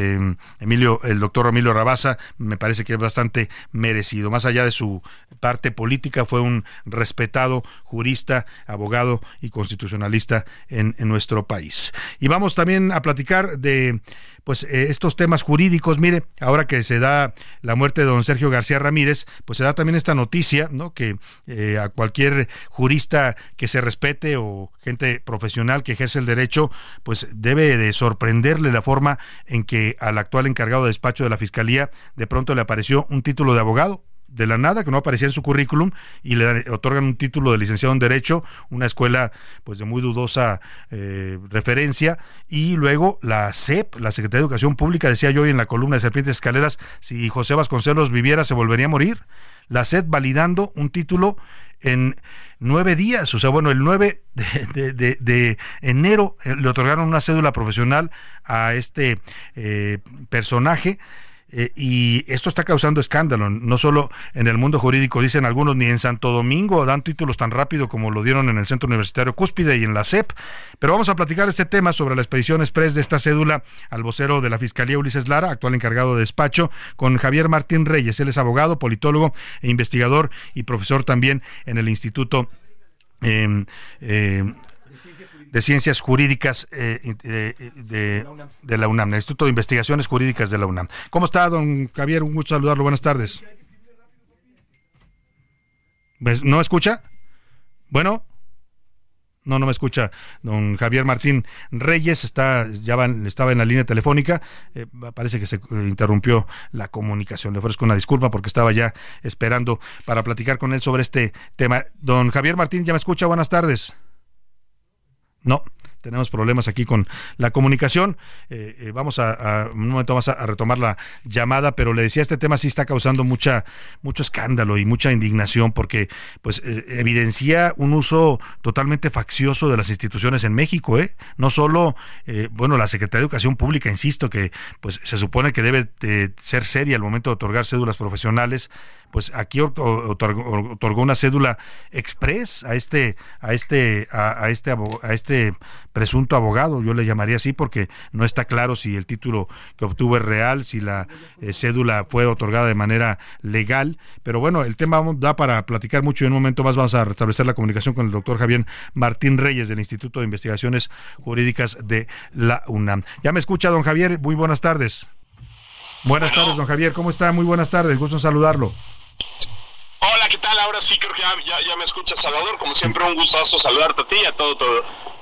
Emilio, el doctor Emilio Rabaza, me parece que es bastante merecido. Más allá de su parte política, fue un respetado jurista, abogado y constitucionalista en, en nuestro país. Y vamos también a platicar de pues eh, estos temas jurídicos. Mire, ahora que se da la muerte de don Sergio García Ramírez, pues se da también esta noticia, ¿no? Que eh, a cualquier jurista que se respete o gente profesional que ejerce el derecho, pues debe de sorprenderle la forma en que al actual encargado de despacho de la Fiscalía de pronto le apareció un título de abogado de la nada, que no aparecía en su currículum, y le otorgan un título de licenciado en Derecho, una escuela pues de muy dudosa eh, referencia, y luego la CEP, la Secretaría de Educación Pública, decía yo hoy en la columna de Serpientes Escaleras, si José Vasconcelos viviera se volvería a morir. La SED validando un título en nueve días, o sea, bueno, el 9 de, enero eh, le otorgaron una cédula profesional a este eh, personaje eh, y esto está causando escándalo, no solo en el mundo jurídico, dicen algunos, ni en Santo Domingo dan títulos tan rápido como lo dieron en el Centro Universitario Cúspide y en la CEP. Pero vamos a platicar este tema sobre la expedición express de esta cédula al vocero de la Fiscalía Ulises Lara, actual encargado de despacho, con Javier Martín Reyes. Él es abogado, politólogo e investigador y profesor también en el Instituto eh, eh, Jurídicas eh, de, de, la UNAM, el Instituto de Investigaciones Jurídicas de la UNAM. ¿Cómo está, don Javier? Un gusto saludarlo. Buenas tardes. ¿No escucha? Bueno. No, no me escucha. Don Javier Martín Reyes está, ya estaba en la línea telefónica. Eh, parece que se interrumpió la comunicación. Le ofrezco una disculpa porque estaba ya esperando para platicar con él sobre este tema. Don Javier Martín, ¿ya me escucha? Buenas tardes. No, tenemos problemas aquí con la comunicación. Eh, eh, vamos a, un momento más a, retomar la llamada, pero le decía, este tema sí está causando mucha, mucho escándalo y mucha indignación porque pues eh, evidencia un uso totalmente faccioso de las instituciones en México, ¿eh? No solo, bueno, la Secretaría de Educación Pública, insisto, que pues se supone que debe ser seria al momento de otorgar cédulas profesionales, pues aquí otorgó, una cédula express a este a este a, este a este presunto abogado yo le llamaría así porque no está claro si el título que obtuvo es real si la eh, cédula fue otorgada de manera legal pero bueno el tema da para platicar mucho y en un momento más vamos a restablecer la comunicación con el doctor Javier Martín Reyes del Instituto de Investigaciones Jurídicas de la UNAM ya me escucha don Javier muy buenas tardes Buenas tardes, don Javier. ¿Cómo está? Muy buenas tardes. Gusto en saludarlo. Hola, ¿qué tal? Ahora sí creo que ya, me escucha Salvador. Como siempre, un gustazo saludarte a ti y a todo tu,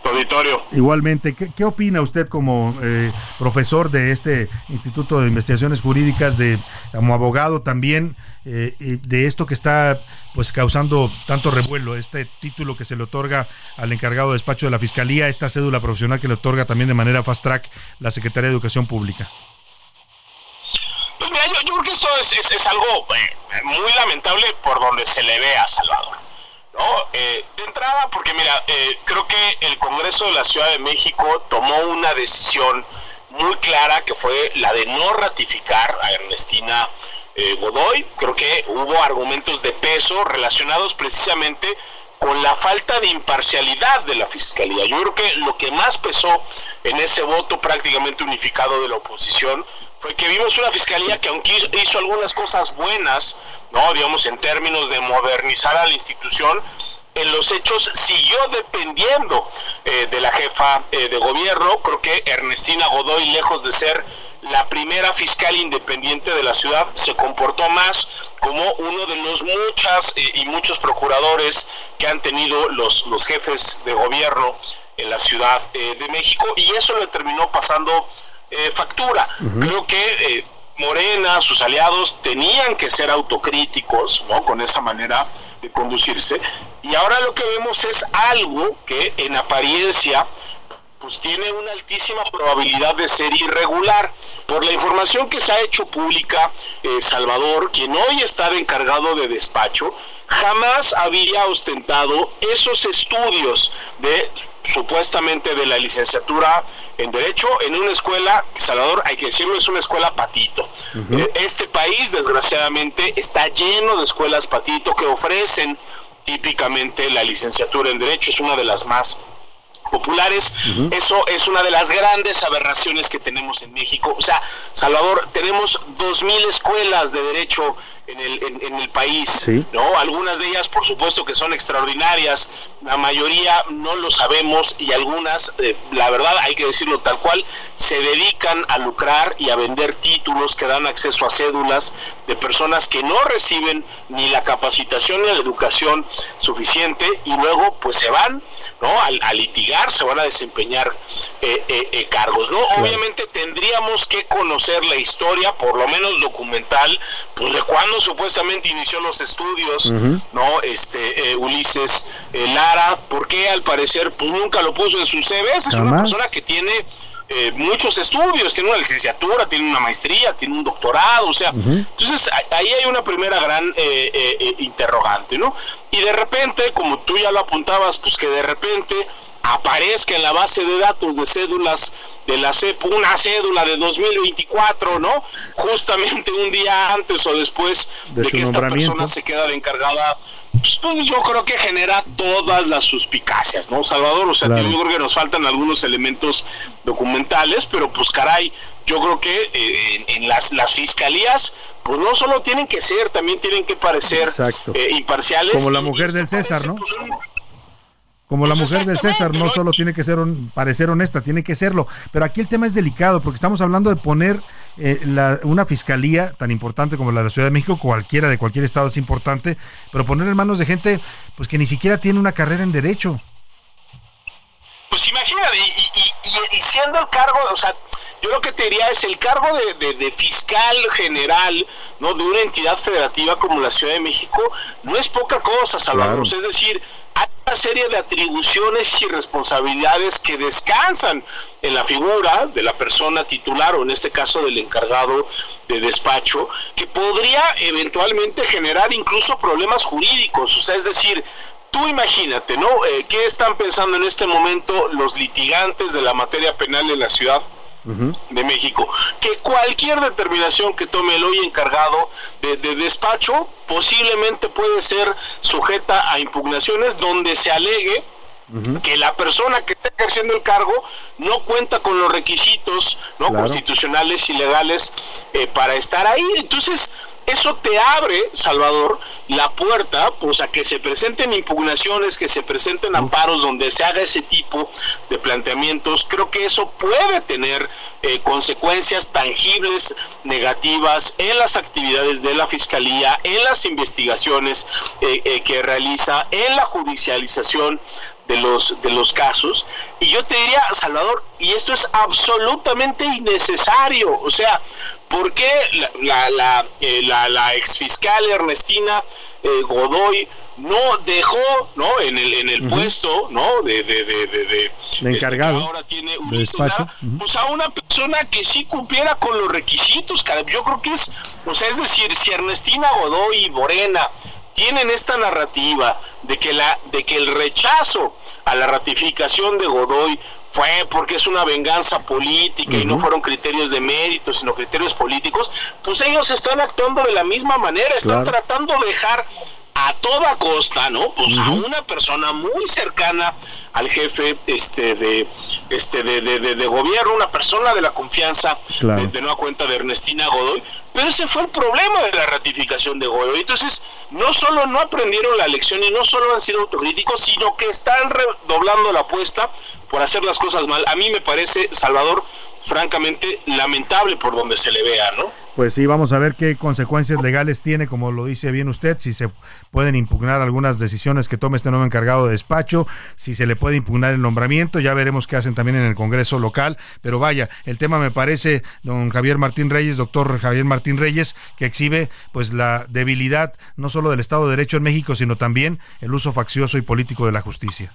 auditorio. Igualmente, ¿qué, opina usted como eh, profesor de este Instituto de Investigaciones Jurídicas, de como abogado también, eh, de esto que está pues causando tanto revuelo, este título que se le otorga al encargado de despacho de la Fiscalía, esta cédula profesional que le otorga también de manera fast track la Secretaría de Educación Pública? Pues mira, yo, creo que esto es, algo eh, muy lamentable por donde se le ve a Salvador. ¿no? Eh, de entrada, porque mira, eh, creo que el Congreso de la Ciudad de México tomó una decisión muy clara que fue la de no ratificar a Ernestina Godoy. Creo que hubo argumentos de peso relacionados precisamente con la falta de imparcialidad de la Fiscalía. Yo creo que lo que más pesó en ese voto prácticamente unificado de la oposición fue que vimos una fiscalía que aunque hizo algunas cosas buenas, no, digamos en términos de modernizar a la institución, en los hechos siguió dependiendo eh, de la jefa eh, de gobierno. Creo que Ernestina Godoy, lejos de ser la primera fiscal independiente de la ciudad, se comportó más como uno de los muchas eh, y muchos procuradores que han tenido los, los jefes de gobierno en la Ciudad de México y eso le terminó pasando eh, factura. Creo que eh, Morena, sus aliados, tenían que ser autocríticos ¿no? con esa manera de conducirse. Y ahora lo que vemos es algo que en apariencia pues tiene una altísima probabilidad de ser irregular. Por la información que se ha hecho pública, eh, Salvador, quien hoy está de encargado de despacho, jamás había ostentado esos estudios de supuestamente de la licenciatura en Derecho en una escuela, Salvador, hay que decirlo, es una escuela patito. Eh, este país, desgraciadamente, está lleno de escuelas patito que ofrecen típicamente la licenciatura en Derecho, es una de las más populares. Eso es una de las grandes aberraciones que tenemos en México. O sea, Salvador, tenemos dos mil escuelas de derecho en el, en, el país, ¿no? Algunas de ellas, por supuesto, que son extraordinarias, la mayoría no lo sabemos y algunas, eh, la verdad, hay que decirlo tal cual, se dedican a lucrar y a vender títulos que dan acceso a cédulas de personas que no reciben ni la capacitación ni la educación suficiente y luego pues se van, ¿no? A, litigar, se van a desempeñar eh, eh, cargos, ¿no? Obviamente tendríamos que conocer la historia, por lo menos documental, pues de cuándo supuestamente inició los estudios, ¿no? Este, eh, Ulises eh, Lara, porque al parecer pues nunca lo puso en su CV, es una persona que tiene eh, muchos estudios, tiene una licenciatura, tiene una maestría, tiene un doctorado, o sea, entonces ahí hay una primera gran eh, eh, interrogante, ¿no? Y de repente, como tú ya lo apuntabas, pues que de repente aparezca en la base de datos de cédulas de la CEP una cédula de 2024, ¿no? Justamente un día antes o después de, que esta persona se queda de encargada pues, yo creo que genera todas las suspicacias, ¿no, Salvador? O sea, yo creo que nos faltan algunos elementos documentales, pero pues caray, yo creo que eh, en, las, las fiscalías, pues no solo tienen que ser, también tienen que parecer eh, imparciales. Como la mujer del César, ¿no? Pues, como la mujer del César, no solo tiene que ser parecer honesta, tiene que serlo. Pero aquí el tema es delicado, porque estamos hablando de poner eh, una fiscalía tan importante como la de la Ciudad de México, cualquiera de cualquier estado es importante, pero poner en manos de gente pues que ni siquiera tiene una carrera en derecho. Pues imagínate, y, siendo el cargo, o sea, yo lo que te diría es el cargo de, fiscal general, ¿no? De una entidad federativa como la Ciudad de México, no es poca cosa, Salvador. Es decir, hay una serie de atribuciones y responsabilidades que descansan en la figura de la persona titular o en este caso del encargado de despacho, que podría eventualmente generar incluso problemas jurídicos. O sea, es decir, tú imagínate, ¿no? Eh, ¿Qué están pensando en este momento los litigantes de la materia penal de la ciudad? De México, que cualquier determinación que tome el hoy encargado de, despacho posiblemente puede ser sujeta a impugnaciones donde se alegue que la persona que está ejerciendo el cargo no cuenta con los requisitos no constitucionales y legales eh, para estar ahí. Entonces, eso te abre, Salvador, la puerta pues, a que se presenten impugnaciones, que se presenten amparos donde se haga ese tipo de planteamientos. Creo que eso puede tener eh, consecuencias tangibles, negativas en las actividades de la Fiscalía, en las investigaciones eh, eh, que realiza, en la judicialización de los, de los casos. Y yo te diría, Salvador, y esto es absolutamente innecesario. O sea, ¿por qué la, la, eh, la, la exfiscal Ernestina eh, Godoy no dejó no en el en el puesto no de de, de, de, este, encargado ahora tiene un despacho. pues a una persona que sí cumpliera con los requisitos yo creo que es o sea es decir si Ernestina Godoy y Morena tienen esta narrativa de que la de que el rechazo a la ratificación de Godoy fue porque es una venganza política y no fueron criterios de mérito, sino criterios políticos, pues ellos están actuando de la misma manera, están tratando de dejar a toda costa, ¿no? Pues a una persona muy cercana al jefe este de este de, de, gobierno, una persona de la confianza de, de nueva cuenta de Ernestina Godoy, pero ese fue el problema de la ratificación de Godoy. Entonces, no solo no aprendieron la lección y no solo han sido autocríticos, sino que están redoblando la apuesta por hacer las cosas mal. A mí me parece, Salvador, francamente lamentable por donde se le vea, ¿no? Pues sí, vamos a ver qué consecuencias legales tiene, como lo dice bien usted, si se pueden impugnar algunas decisiones que tome este nuevo encargado de despacho, si se le puede impugnar el nombramiento, ya veremos qué hacen también en el Congreso local, pero vaya, el tema me parece, don Javier Martín Reyes, doctor Javier Martín Reyes, que exhibe pues la debilidad no solo del Estado de Derecho en México, sino también el uso faccioso y político de la justicia.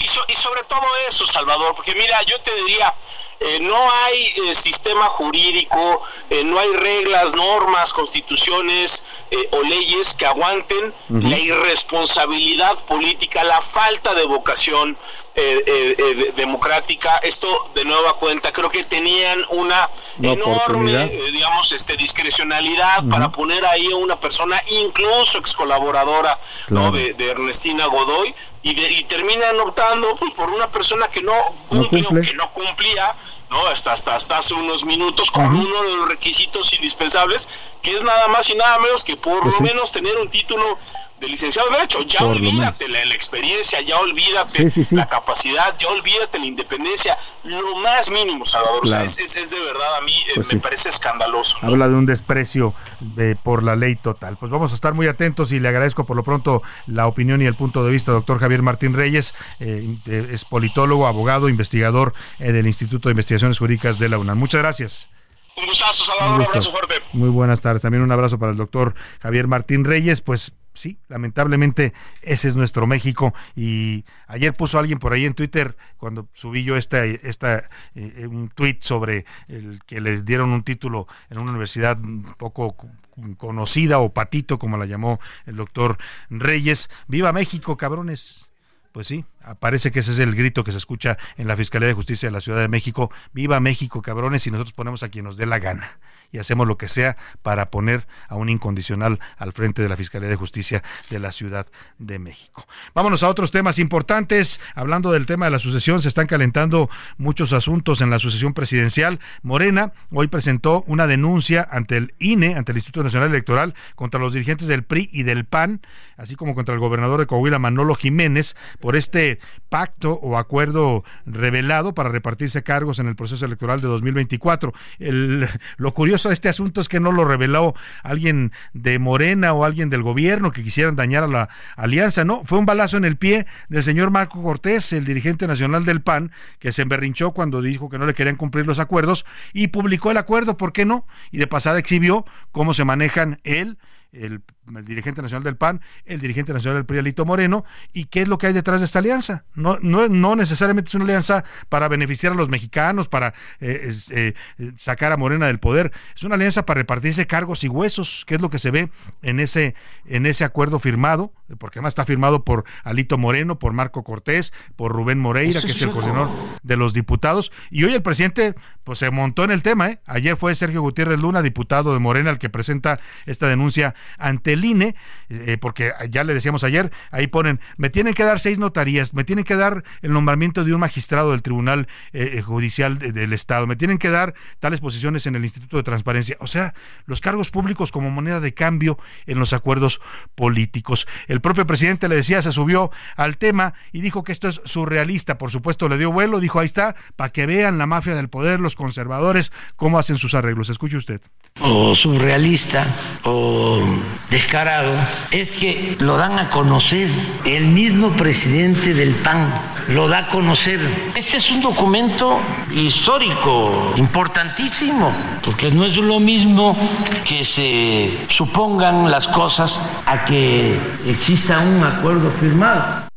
Y, sobre todo eso, Salvador, porque mira, yo te diría, eh, no hay eh, sistema jurídico, eh, no hay reglas, normas, constituciones o leyes que aguanten la irresponsabilidad política, la falta de vocación democrática. Esto de nueva cuenta, creo que tenían una, enorme, digamos, este discrecionalidad para poner ahí a una persona, incluso ex colaboradora de, Ernestina Godoy, y, terminan optando pues, por una persona que no que no cumplía ¿no? Hasta, hasta, hasta hace unos minutos con uno de los requisitos indispensables, que es nada más y nada menos que por pues lo menos tener un título de licenciado de Derecho. Ya olvídate la, experiencia, ya olvídate la capacidad, ya olvídate la independencia, lo más mínimo, Salvador. es, es, de verdad a mí eh, pues me parece escandaloso. Habla de un desprecio de, por la ley total. Pues vamos a estar muy atentos y le agradezco por lo pronto la opinión y el punto de vista, doctor Javier Martín Reyes, eh, es politólogo, abogado, investigador eh, del Instituto de Investigaciones Jurídicas de la UNAM. Muchas gracias. Un gustazo, Salvador, un, abrazo fuerte. Muy buenas tardes. También un abrazo para el doctor Javier Martín Reyes. Pues sí, lamentablemente ese es nuestro México. Y ayer puso alguien por ahí en Twitter, cuando subí yo esta, esta eh, un tweet sobre el que les dieron un título en una universidad poco conocida o patito, como la llamó el doctor Reyes. ¡Viva México, cabrones! Pues sí, parece que ese es el grito que se escucha en la Fiscalía de Justicia de la Ciudad de México. Viva México, cabrones, y nosotros ponemos a quien nos dé la gana y hacemos lo que sea para poner a un incondicional al frente de la Fiscalía de Justicia de la Ciudad de México. Vámonos a otros temas importantes. Hablando del tema de la sucesión, se están calentando muchos asuntos en la sucesión presidencial. Morena hoy presentó una denuncia ante el INE, ante el Instituto Nacional Electoral, contra los dirigentes del PRI y del PAN, así como contra el gobernador de Coahuila, Manolo Jiménez, por este pacto o acuerdo revelado para repartirse cargos en el proceso electoral de 2024. El, lo curioso de este asunto es que no lo reveló alguien de Morena o alguien del gobierno que quisieran dañar a la alianza, no, fue un balazo en el pie del señor Marco Cortés, el dirigente nacional del PAN, que se emberrinchó cuando dijo que no le querían cumplir los acuerdos y publicó el acuerdo, ¿por qué no? Y de pasada exhibió cómo se manejan él, el el dirigente nacional del PAN, el dirigente nacional del PRI, Alito Moreno, y qué es lo que hay detrás de esta alianza. No, no, no necesariamente es una alianza para beneficiar a los mexicanos, para eh, eh, sacar a Morena del poder, es una alianza para repartirse cargos y huesos, que es lo que se ve en ese, en ese acuerdo firmado, porque además está firmado por Alito Moreno, por Marco Cortés, por Rubén Moreira, que es el coordinador de los diputados, y hoy el presidente pues se montó en el tema, ¿eh? ayer fue Sergio Gutiérrez Luna, diputado de Morena, el que presenta esta denuncia ante el INE, eh, porque ya le decíamos ayer, ahí ponen, me tienen que dar seis notarías, me tienen que dar el nombramiento de un magistrado del Tribunal eh, eh, Judicial del Estado, me tienen que dar tales posiciones en el Instituto de Transparencia. O sea, los cargos públicos como moneda de cambio en los acuerdos políticos. El propio presidente le decía, se subió al tema y dijo que esto es surrealista. Por supuesto, le dio vuelo, dijo, ahí está, para que vean la mafia del poder, los conservadores, cómo hacen sus arreglos. Escuche usted. O surrealista o descarado es que lo dan a conocer. El mismo presidente del PAN lo da a conocer. Este es un documento histórico importantísimo, porque no es lo mismo que se supongan las cosas a que exista un acuerdo firmado.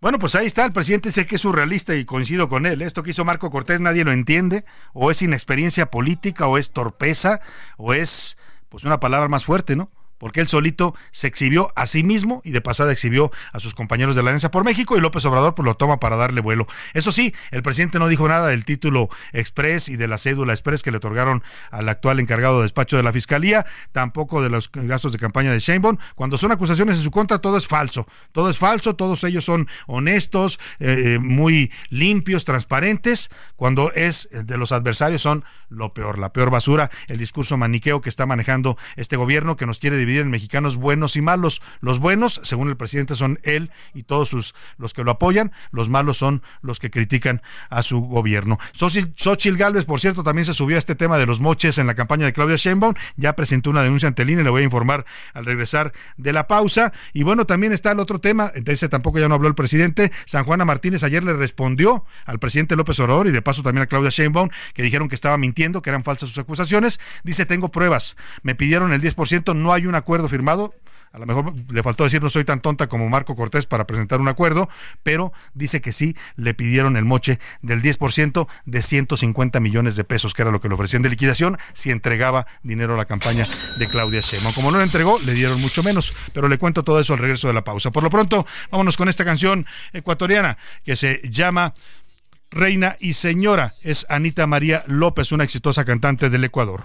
Bueno, pues ahí está, el presidente sé que es surrealista y coincido con él. Esto que hizo Marco Cortés nadie lo entiende, o es inexperiencia política, o es torpeza, o es pues una palabra más fuerte, ¿no? Porque él solito se exhibió a sí mismo y de pasada exhibió a sus compañeros de la Alianza por México y López Obrador pues lo toma para darle vuelo. Eso sí, el presidente no dijo nada del título express y de la cédula express que le otorgaron al actual encargado de despacho de la Fiscalía, tampoco de los gastos de campaña de Sheinbaum. Cuando son acusaciones en su contra, todo es falso. Todo es falso, todos ellos son honestos, eh, eh, muy limpios, transparentes. Cuando es de los adversarios son lo peor, la peor basura, el discurso maniqueo que está manejando este gobierno que nos quiere en mexicanos buenos y malos. Los buenos, según el presidente, son él y todos sus los que lo apoyan. Los malos son los que critican a su gobierno. Xochitl Gálvez, por cierto, también se subió a este tema de los moches en la campaña de Claudia Sheinbaum. Ya presentó una denuncia ante el INE, le voy a informar al regresar de la pausa. Y bueno, también está el otro tema, de tampoco ya no habló el presidente. San Juana Martínez ayer le respondió al presidente López Obrador y de paso también a Claudia Sheinbaum, que dijeron que estaba mintiendo, que eran falsas sus acusaciones. Dice, tengo pruebas. Me pidieron el 10%, no hay una acuerdo firmado. A lo mejor le faltó decir no soy tan tonta como Marco Cortés para presentar un acuerdo, pero dice que sí le pidieron el moche del 10% de 150 millones de pesos, que era lo que le ofrecían de liquidación, si entregaba dinero a la campaña de Claudia Sheinbaum. Como no lo entregó, le dieron mucho menos, pero le cuento todo eso al regreso de la pausa. Por lo pronto, vámonos con esta canción ecuatoriana que se llama Reina y Señora. Es Anita María López, una exitosa cantante del Ecuador.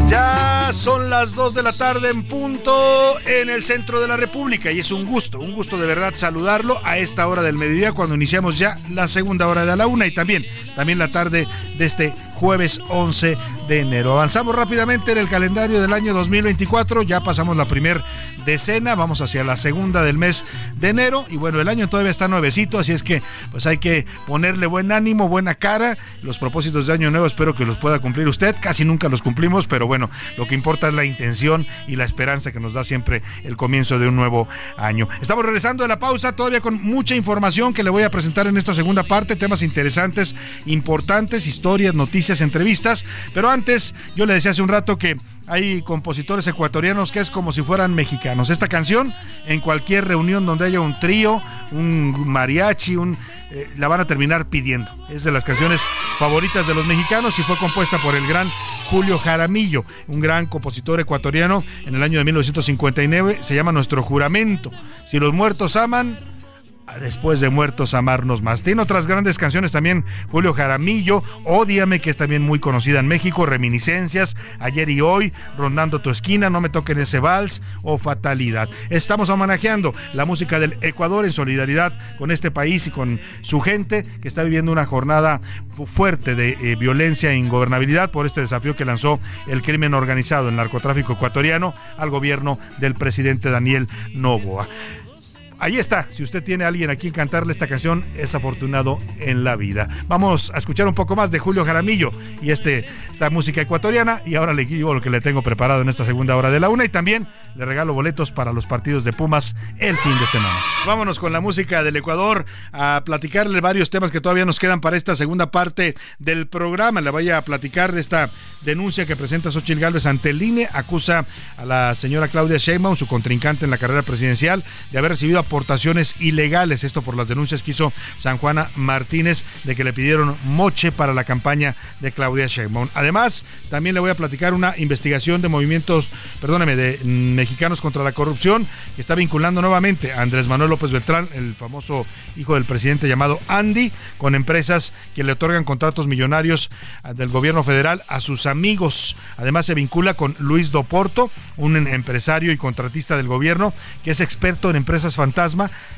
Ya son las 2 de la tarde en punto en el centro de la República y es un gusto, un gusto de verdad saludarlo a esta hora del mediodía cuando iniciamos ya la segunda hora de la una y también, también la tarde de este jueves 11 de enero. Avanzamos rápidamente en el calendario del año 2024, ya pasamos la primer decena, vamos hacia la segunda del mes de enero y bueno, el año todavía está nuevecito, así es que pues hay que ponerle buen ánimo, buena cara, los propósitos de año nuevo espero que los pueda cumplir usted, casi nunca los cumplimos, pero bueno, lo que importa es la intención y la esperanza que nos da siempre el comienzo de un nuevo año. Estamos regresando de la pausa, todavía con mucha información que le voy a presentar en esta segunda parte, temas interesantes, importantes, historias, noticias, entrevistas, pero antes yo le decía hace un rato que hay compositores ecuatorianos que es como si fueran mexicanos. Esta canción, en cualquier reunión donde haya un trío, un mariachi, un, eh, la van a terminar pidiendo. Es de las canciones favoritas de los mexicanos y fue compuesta por el gran Julio Jaramillo, un gran compositor ecuatoriano en el año de 1959. Se llama Nuestro Juramento. Si los muertos aman, Después de Muertos Amarnos Más. Tiene otras grandes canciones también, Julio Jaramillo, Ódiame, que es también muy conocida en México, Reminiscencias, Ayer y Hoy, Rondando tu esquina, No me toquen ese vals o Fatalidad. Estamos homenajeando la música del Ecuador en solidaridad con este país y con su gente que está viviendo una jornada fuerte de eh, violencia e ingobernabilidad por este desafío que lanzó el crimen organizado, el narcotráfico ecuatoriano, al gobierno del presidente Daniel Novoa. Ahí está. Si usted tiene a alguien a quien cantarle esta canción, es afortunado en la vida. Vamos a escuchar un poco más de Julio Jaramillo y este, esta música ecuatoriana. Y ahora le digo lo que le tengo preparado en esta segunda hora de la una. Y también le regalo boletos para los partidos de Pumas el fin de semana. Vámonos con la música del Ecuador a platicarle varios temas que todavía nos quedan para esta segunda parte del programa. Le voy a platicar de esta denuncia que presenta Xochitl Gálvez ante el INE. Acusa a la señora Claudia Sheinbaum, su contrincante en la carrera presidencial, de haber recibido aportaciones ilegales. Esto por las denuncias que hizo San Juana Martínez de que le pidieron moche para la campaña de Claudia Sheinbaum. Además, también le voy a platicar una investigación de movimientos, perdóneme, de mexicanos contra la corrupción que está vinculando nuevamente a Andrés Manuel López Beltrán, el famoso hijo del presidente llamado Andy, con empresas que le otorgan contratos millonarios del gobierno federal a sus amigos. Además, se vincula con Luis Doporto, un empresario y contratista del gobierno que es experto en empresas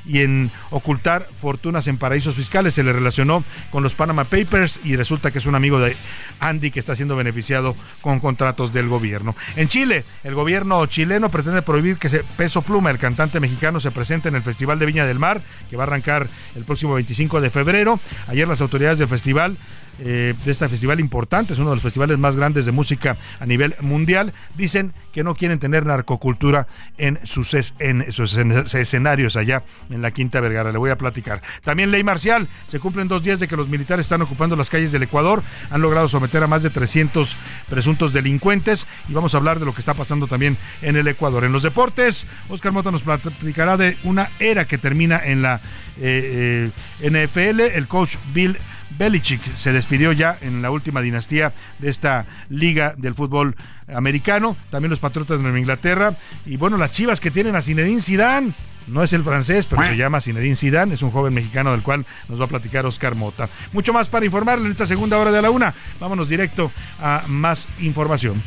y en ocultar fortunas en paraísos fiscales. Se le relacionó con los Panama Papers y resulta que es un amigo de Andy que está siendo beneficiado con contratos del gobierno. En Chile, el gobierno chileno pretende prohibir que Peso Pluma, el cantante mexicano, se presente en el Festival de Viña del Mar, que va a arrancar el próximo 25 de febrero. Ayer las autoridades del festival eh, de este festival importante, es uno de los festivales más grandes de música a nivel mundial, dicen que no quieren tener narcocultura en sus, en sus escenarios allá en la Quinta Vergara. Le voy a platicar. También ley marcial. Se cumplen dos días de que los militares están ocupando las calles del Ecuador. Han logrado someter a más de 300 presuntos delincuentes y vamos a hablar de lo que está pasando también en el Ecuador. En los deportes, Oscar Mota nos platicará de una era que termina en la eh, eh, NFL. El coach Bill Belichick se despidió ya en la última dinastía de esta liga del fútbol americano. También los Patriotas de Nueva Inglaterra. Y bueno, las chivas que tienen a Zinedine Zidane. No es el francés, pero se llama Zinedine Zidane, es un joven mexicano del cual nos va a platicar Oscar Mota. Mucho más para informarle en esta segunda hora de la una. Vámonos directo a más información.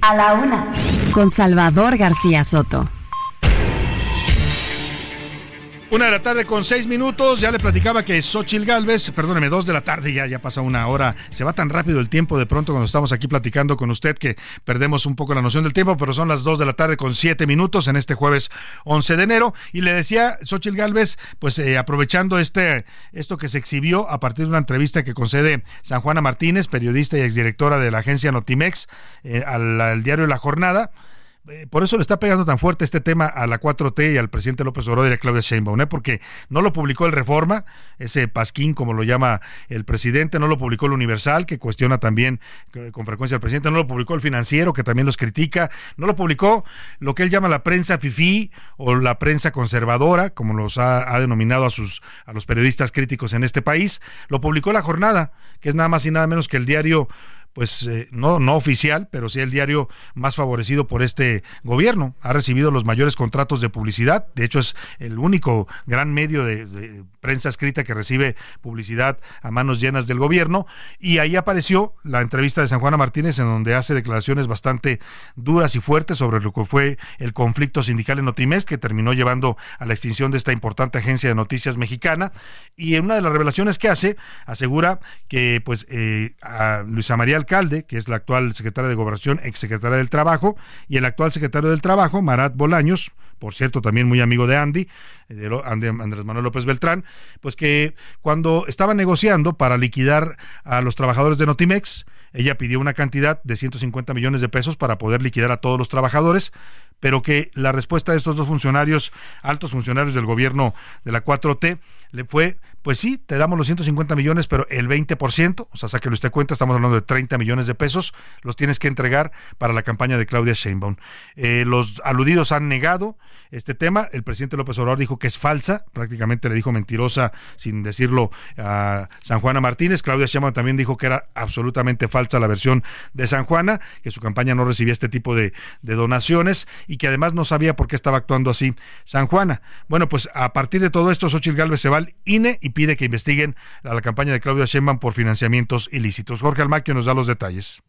A la una, con Salvador García Soto. Una de la tarde con seis minutos. Ya le platicaba que Xochil Galvez, perdóneme, dos de la tarde ya, ya pasa una hora. Se va tan rápido el tiempo de pronto cuando estamos aquí platicando con usted que perdemos un poco la noción del tiempo, pero son las dos de la tarde con siete minutos en este jueves 11 de enero. Y le decía Xochil Galvez, pues eh, aprovechando este, esto que se exhibió a partir de una entrevista que concede San Juana Martínez, periodista y exdirectora de la agencia Notimex, eh, al diario La Jornada por eso le está pegando tan fuerte este tema a la 4T y al presidente López Obrador y a Claudia Sheinbaum, ¿eh? porque no lo publicó el Reforma, ese pasquín como lo llama el presidente, no lo publicó el Universal, que cuestiona también con frecuencia al presidente, no lo publicó el Financiero, que también los critica, no lo publicó lo que él llama la prensa fifí o la prensa conservadora, como los ha, ha denominado a sus a los periodistas críticos en este país, lo publicó la jornada, que es nada más y nada menos que el diario pues eh, no, no oficial, pero sí el diario más favorecido por este gobierno. Ha recibido los mayores contratos de publicidad. De hecho, es el único gran medio de, prensa escrita que recibe publicidad a manos llenas del gobierno. Y ahí apareció la entrevista de San Juana Martínez, en donde hace declaraciones bastante duras y fuertes sobre lo que fue el conflicto sindical en Notimex, que terminó llevando a la extinción de esta importante agencia de noticias mexicana. Y en una de las revelaciones que hace, asegura que pues eh, a Luisa María Alcalde, que es la actual secretaria de Gobernación, exsecretaria del Trabajo, y el actual secretario del Trabajo, Marat Bolaños, por cierto, también muy amigo de Andy, de Andrés Manuel López Beltrán, pues que cuando estaba negociando para liquidar a los trabajadores de Notimex, ella pidió una cantidad de 150 millones de pesos para poder liquidar a todos los trabajadores, pero que la respuesta de estos dos funcionarios, altos funcionarios del gobierno de la 4T, le fue, pues sí, te damos los 150 millones, pero el 20%, o sea, sáquelo usted cuenta, estamos hablando de 30 millones de pesos, los tienes que entregar para la campaña de Claudia Sheinbaum. Eh, los aludidos han negado este tema, el presidente López Obrador dijo que es falsa, prácticamente le dijo mentirosa sin decirlo a San Juana Martínez, Claudia Sheinbaum también dijo que era absolutamente falsa la versión de San Juana, que su campaña no recibía este tipo de, donaciones que además no sabía por qué estaba actuando así San Juana. Bueno, pues a partir de todo esto, Xochitl Galvez se va INE y pide que investiguen a la campaña de Claudia Sheinbaum por financiamientos ilícitos. Jorge Almaquio nos da los detalles.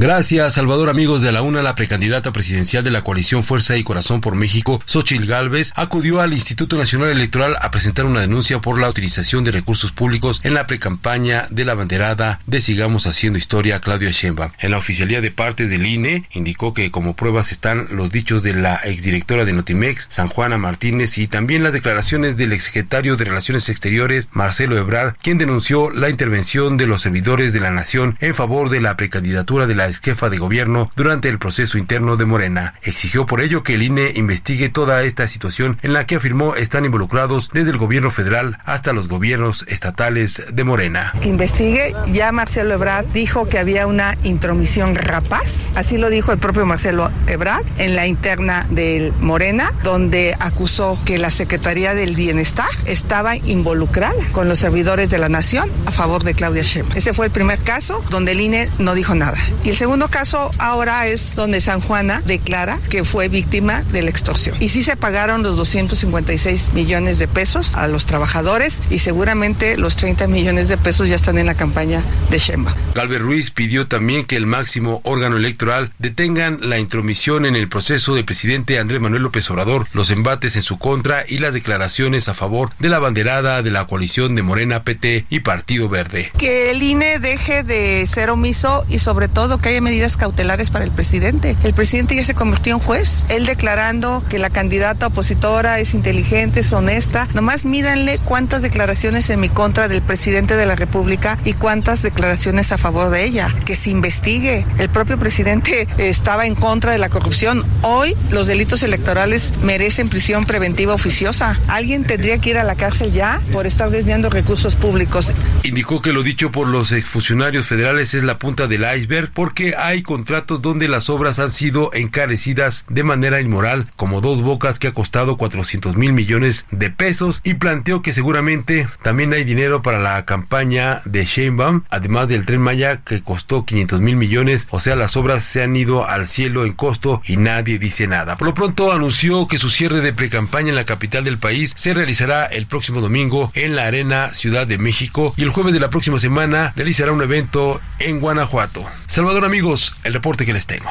Gracias, Salvador. Amigos de la UNA, la precandidata presidencial de la coalición Fuerza y Corazón por México, Xochil Gálvez, acudió al Instituto Nacional Electoral a presentar una denuncia por la utilización de recursos públicos en la precampaña de la banderada de Sigamos Haciendo Historia Claudia Sheinbaum. En la oficialía de parte del INE indicó que como pruebas están los dichos de la exdirectora de Notimex, San Juana Martínez, y también las declaraciones del exsecretario de Relaciones Exteriores, Marcelo Ebrard, quien denunció la intervención de los servidores de la nación en favor de la precandidatura de la jefa de gobierno durante el proceso interno de Morena. Exigió por ello que el INE investigue toda esta situación en la que afirmó están involucrados desde el gobierno federal hasta los gobiernos estatales de Morena. Que investigue, ya Marcelo Ebrard dijo que había una intromisión rapaz, así lo dijo el propio Marcelo Ebrard en la interna del Morena, donde acusó que la Secretaría del Bienestar estaba involucrada con los servidores de la nación a favor de Claudia Sheinbaum. Ese fue el primer caso donde el INE no dijo nada. Y el segundo caso ahora es donde San Juana declara que fue víctima de la extorsión. Y sí se pagaron los 256 millones de pesos a los trabajadores y seguramente los 30 millones de pesos ya están en la campaña de Shemba. Galvez Ruiz pidió también que el máximo órgano electoral detengan la intromisión en el proceso del presidente Andrés Manuel López Obrador, los embates en su contra y las declaraciones a favor de la banderada de la coalición de Morena PT y Partido Verde. Que el INE deje de ser omiso y sobre todo que haya medidas cautelares para el presidente. El presidente ya se convirtió en juez, él declarando que la candidata opositora es inteligente, es honesta. Nomás mídanle cuántas declaraciones en mi contra del presidente de la República y cuántas declaraciones a favor de ella. Que se investigue. El propio presidente estaba en contra de la corrupción. Hoy los delitos electorales merecen prisión preventiva oficiosa. Alguien tendría que ir a la cárcel ya por estar desviando recursos públicos. Indicó que lo dicho por los exfuncionarios federales es la punta del iceberg porque que hay contratos donde las obras han sido encarecidas de manera inmoral, como dos bocas que ha costado 400 mil millones de pesos y planteó que seguramente también hay dinero para la campaña de Sheinbaum, además del tren Maya que costó 500 mil millones, o sea las obras se han ido al cielo en costo y nadie dice nada. Por lo pronto anunció que su cierre de precampaña en la capital del país se realizará el próximo domingo en la Arena Ciudad de México y el jueves de la próxima semana realizará un evento en Guanajuato. Amigos, el reporte que les tengo.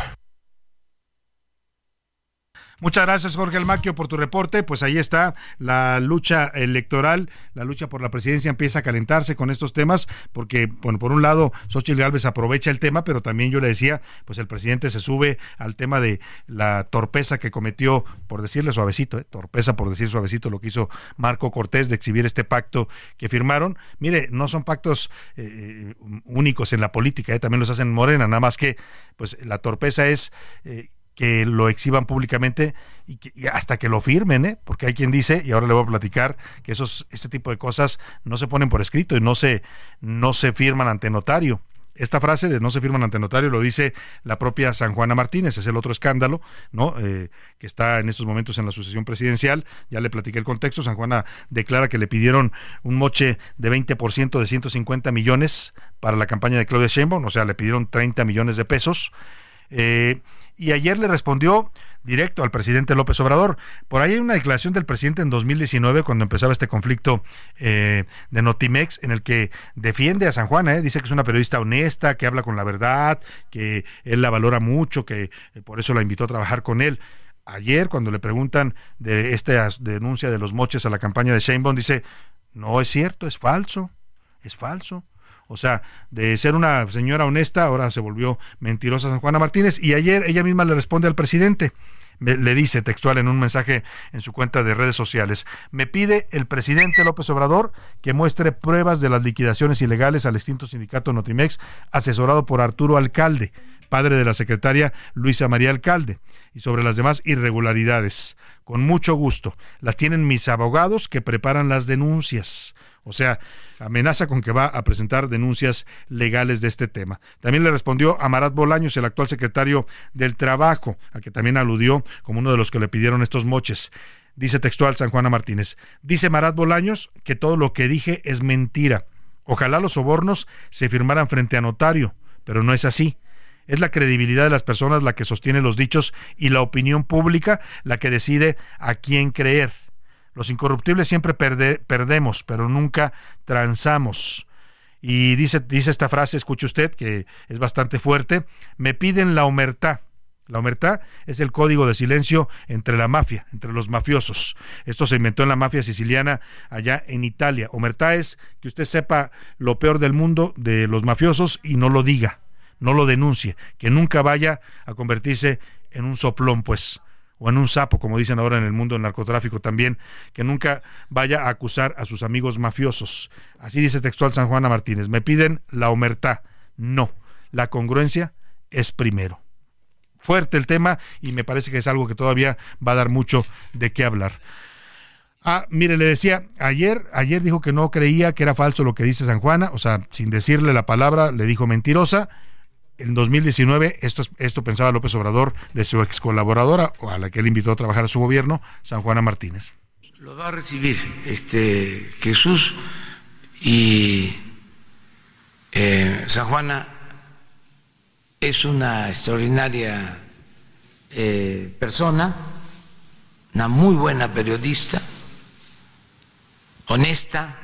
Muchas gracias, Jorge Almaquio, por tu reporte. Pues ahí está la lucha electoral, la lucha por la presidencia empieza a calentarse con estos temas, porque, bueno, por un lado, Xochitl Gálvez aprovecha el tema, pero también yo le decía, pues el presidente se sube al tema de la torpeza que cometió, por decirle suavecito, ¿eh? torpeza por decir suavecito, lo que hizo Marco Cortés de exhibir este pacto que firmaron. Mire, no son pactos eh, únicos en la política, ¿eh? también los hacen Morena, nada más que, pues la torpeza es que lo exhiban públicamente y, que, hasta que lo firmen, ¿eh? porque hay quien dice, y ahora le voy a platicar, que esos, este tipo de cosas no se ponen por escrito y no se, no se firman ante notario. Esta frase de no se firman ante notario lo dice la propia San Juana Martínez, es el otro escándalo, ¿no? Eh, que está en estos momentos en la sucesión presidencial. Ya le platiqué el contexto. San Juana declara que le pidieron un moche de 20% de 150 millones para la campaña de Claudia Sheinbaum, o sea, le pidieron 30 millones de pesos. Eh, y ayer le respondió directo al presidente López Obrador. Por ahí hay una declaración del presidente en 2019, cuando empezaba este conflicto eh, de Notimex, en el que defiende a San Juana, eh, dice que es una periodista honesta, que habla con la verdad, que él la valora mucho, que eh, por eso la invitó a trabajar con él. Ayer, cuando le preguntan de esta denuncia de los moches a la campaña de Sheinbaum, dice, no es cierto, es falso, es falso. O sea, de ser una señora honesta, ahora se volvió mentirosa San Juana Martínez. Y ayer ella misma le responde al presidente le dice textual en un mensaje en su cuenta de redes sociales, me pide el presidente López Obrador que muestre pruebas de las liquidaciones ilegales al extinto sindicato Notimex, asesorado por Arturo Alcalde, padre de la secretaria Luisa María Alcalde, y sobre las demás irregularidades. Con mucho gusto. Las tienen mis abogados que preparan las denuncias. O sea, amenaza con que va a presentar denuncias legales de este tema. También le respondió a Marat Bolaños, el actual secretario del Trabajo, a que también aludió como uno de los que le pidieron estos moches. Dice textual San Juana Martínez. Dice Marat Bolaños que todo lo que dije es mentira. Ojalá los sobornos se firmaran frente a notario, pero no es así. Es la credibilidad de las personas la que sostiene los dichos y la opinión pública la que decide a quién creer. Los incorruptibles siempre perdemos, pero nunca transamos. Y dice, dice esta frase, escuche usted, que es bastante fuerte, me piden la omertá. La omertá es el código de silencio entre la mafia, entre los mafiosos. Esto se inventó en la mafia siciliana allá en Italia. Omertá es que usted sepa lo peor del mundo de los mafiosos y no lo diga, no lo denuncie, que nunca vaya a convertirse en un soplón, pues o en un sapo, como dicen ahora en el mundo del narcotráfico también, que nunca vaya a acusar a sus amigos mafiosos. Así dice textual San Juana Martínez. Me piden la omertá. No, la congruencia es primero. Fuerte el tema y me parece que es algo que todavía va a dar mucho de qué hablar. Ah, mire, le decía, ayer, ayer dijo que no creía que era falso lo que dice San Juana, o sea, sin decirle la palabra, le dijo mentirosa en 2019, esto, esto pensaba López Obrador de su ex colaboradora, a la que él invitó a trabajar a su gobierno, San Juana Martínez. Lo va a recibir este Jesús y eh, San Juana es una extraordinaria eh, persona, una muy buena periodista, honesta,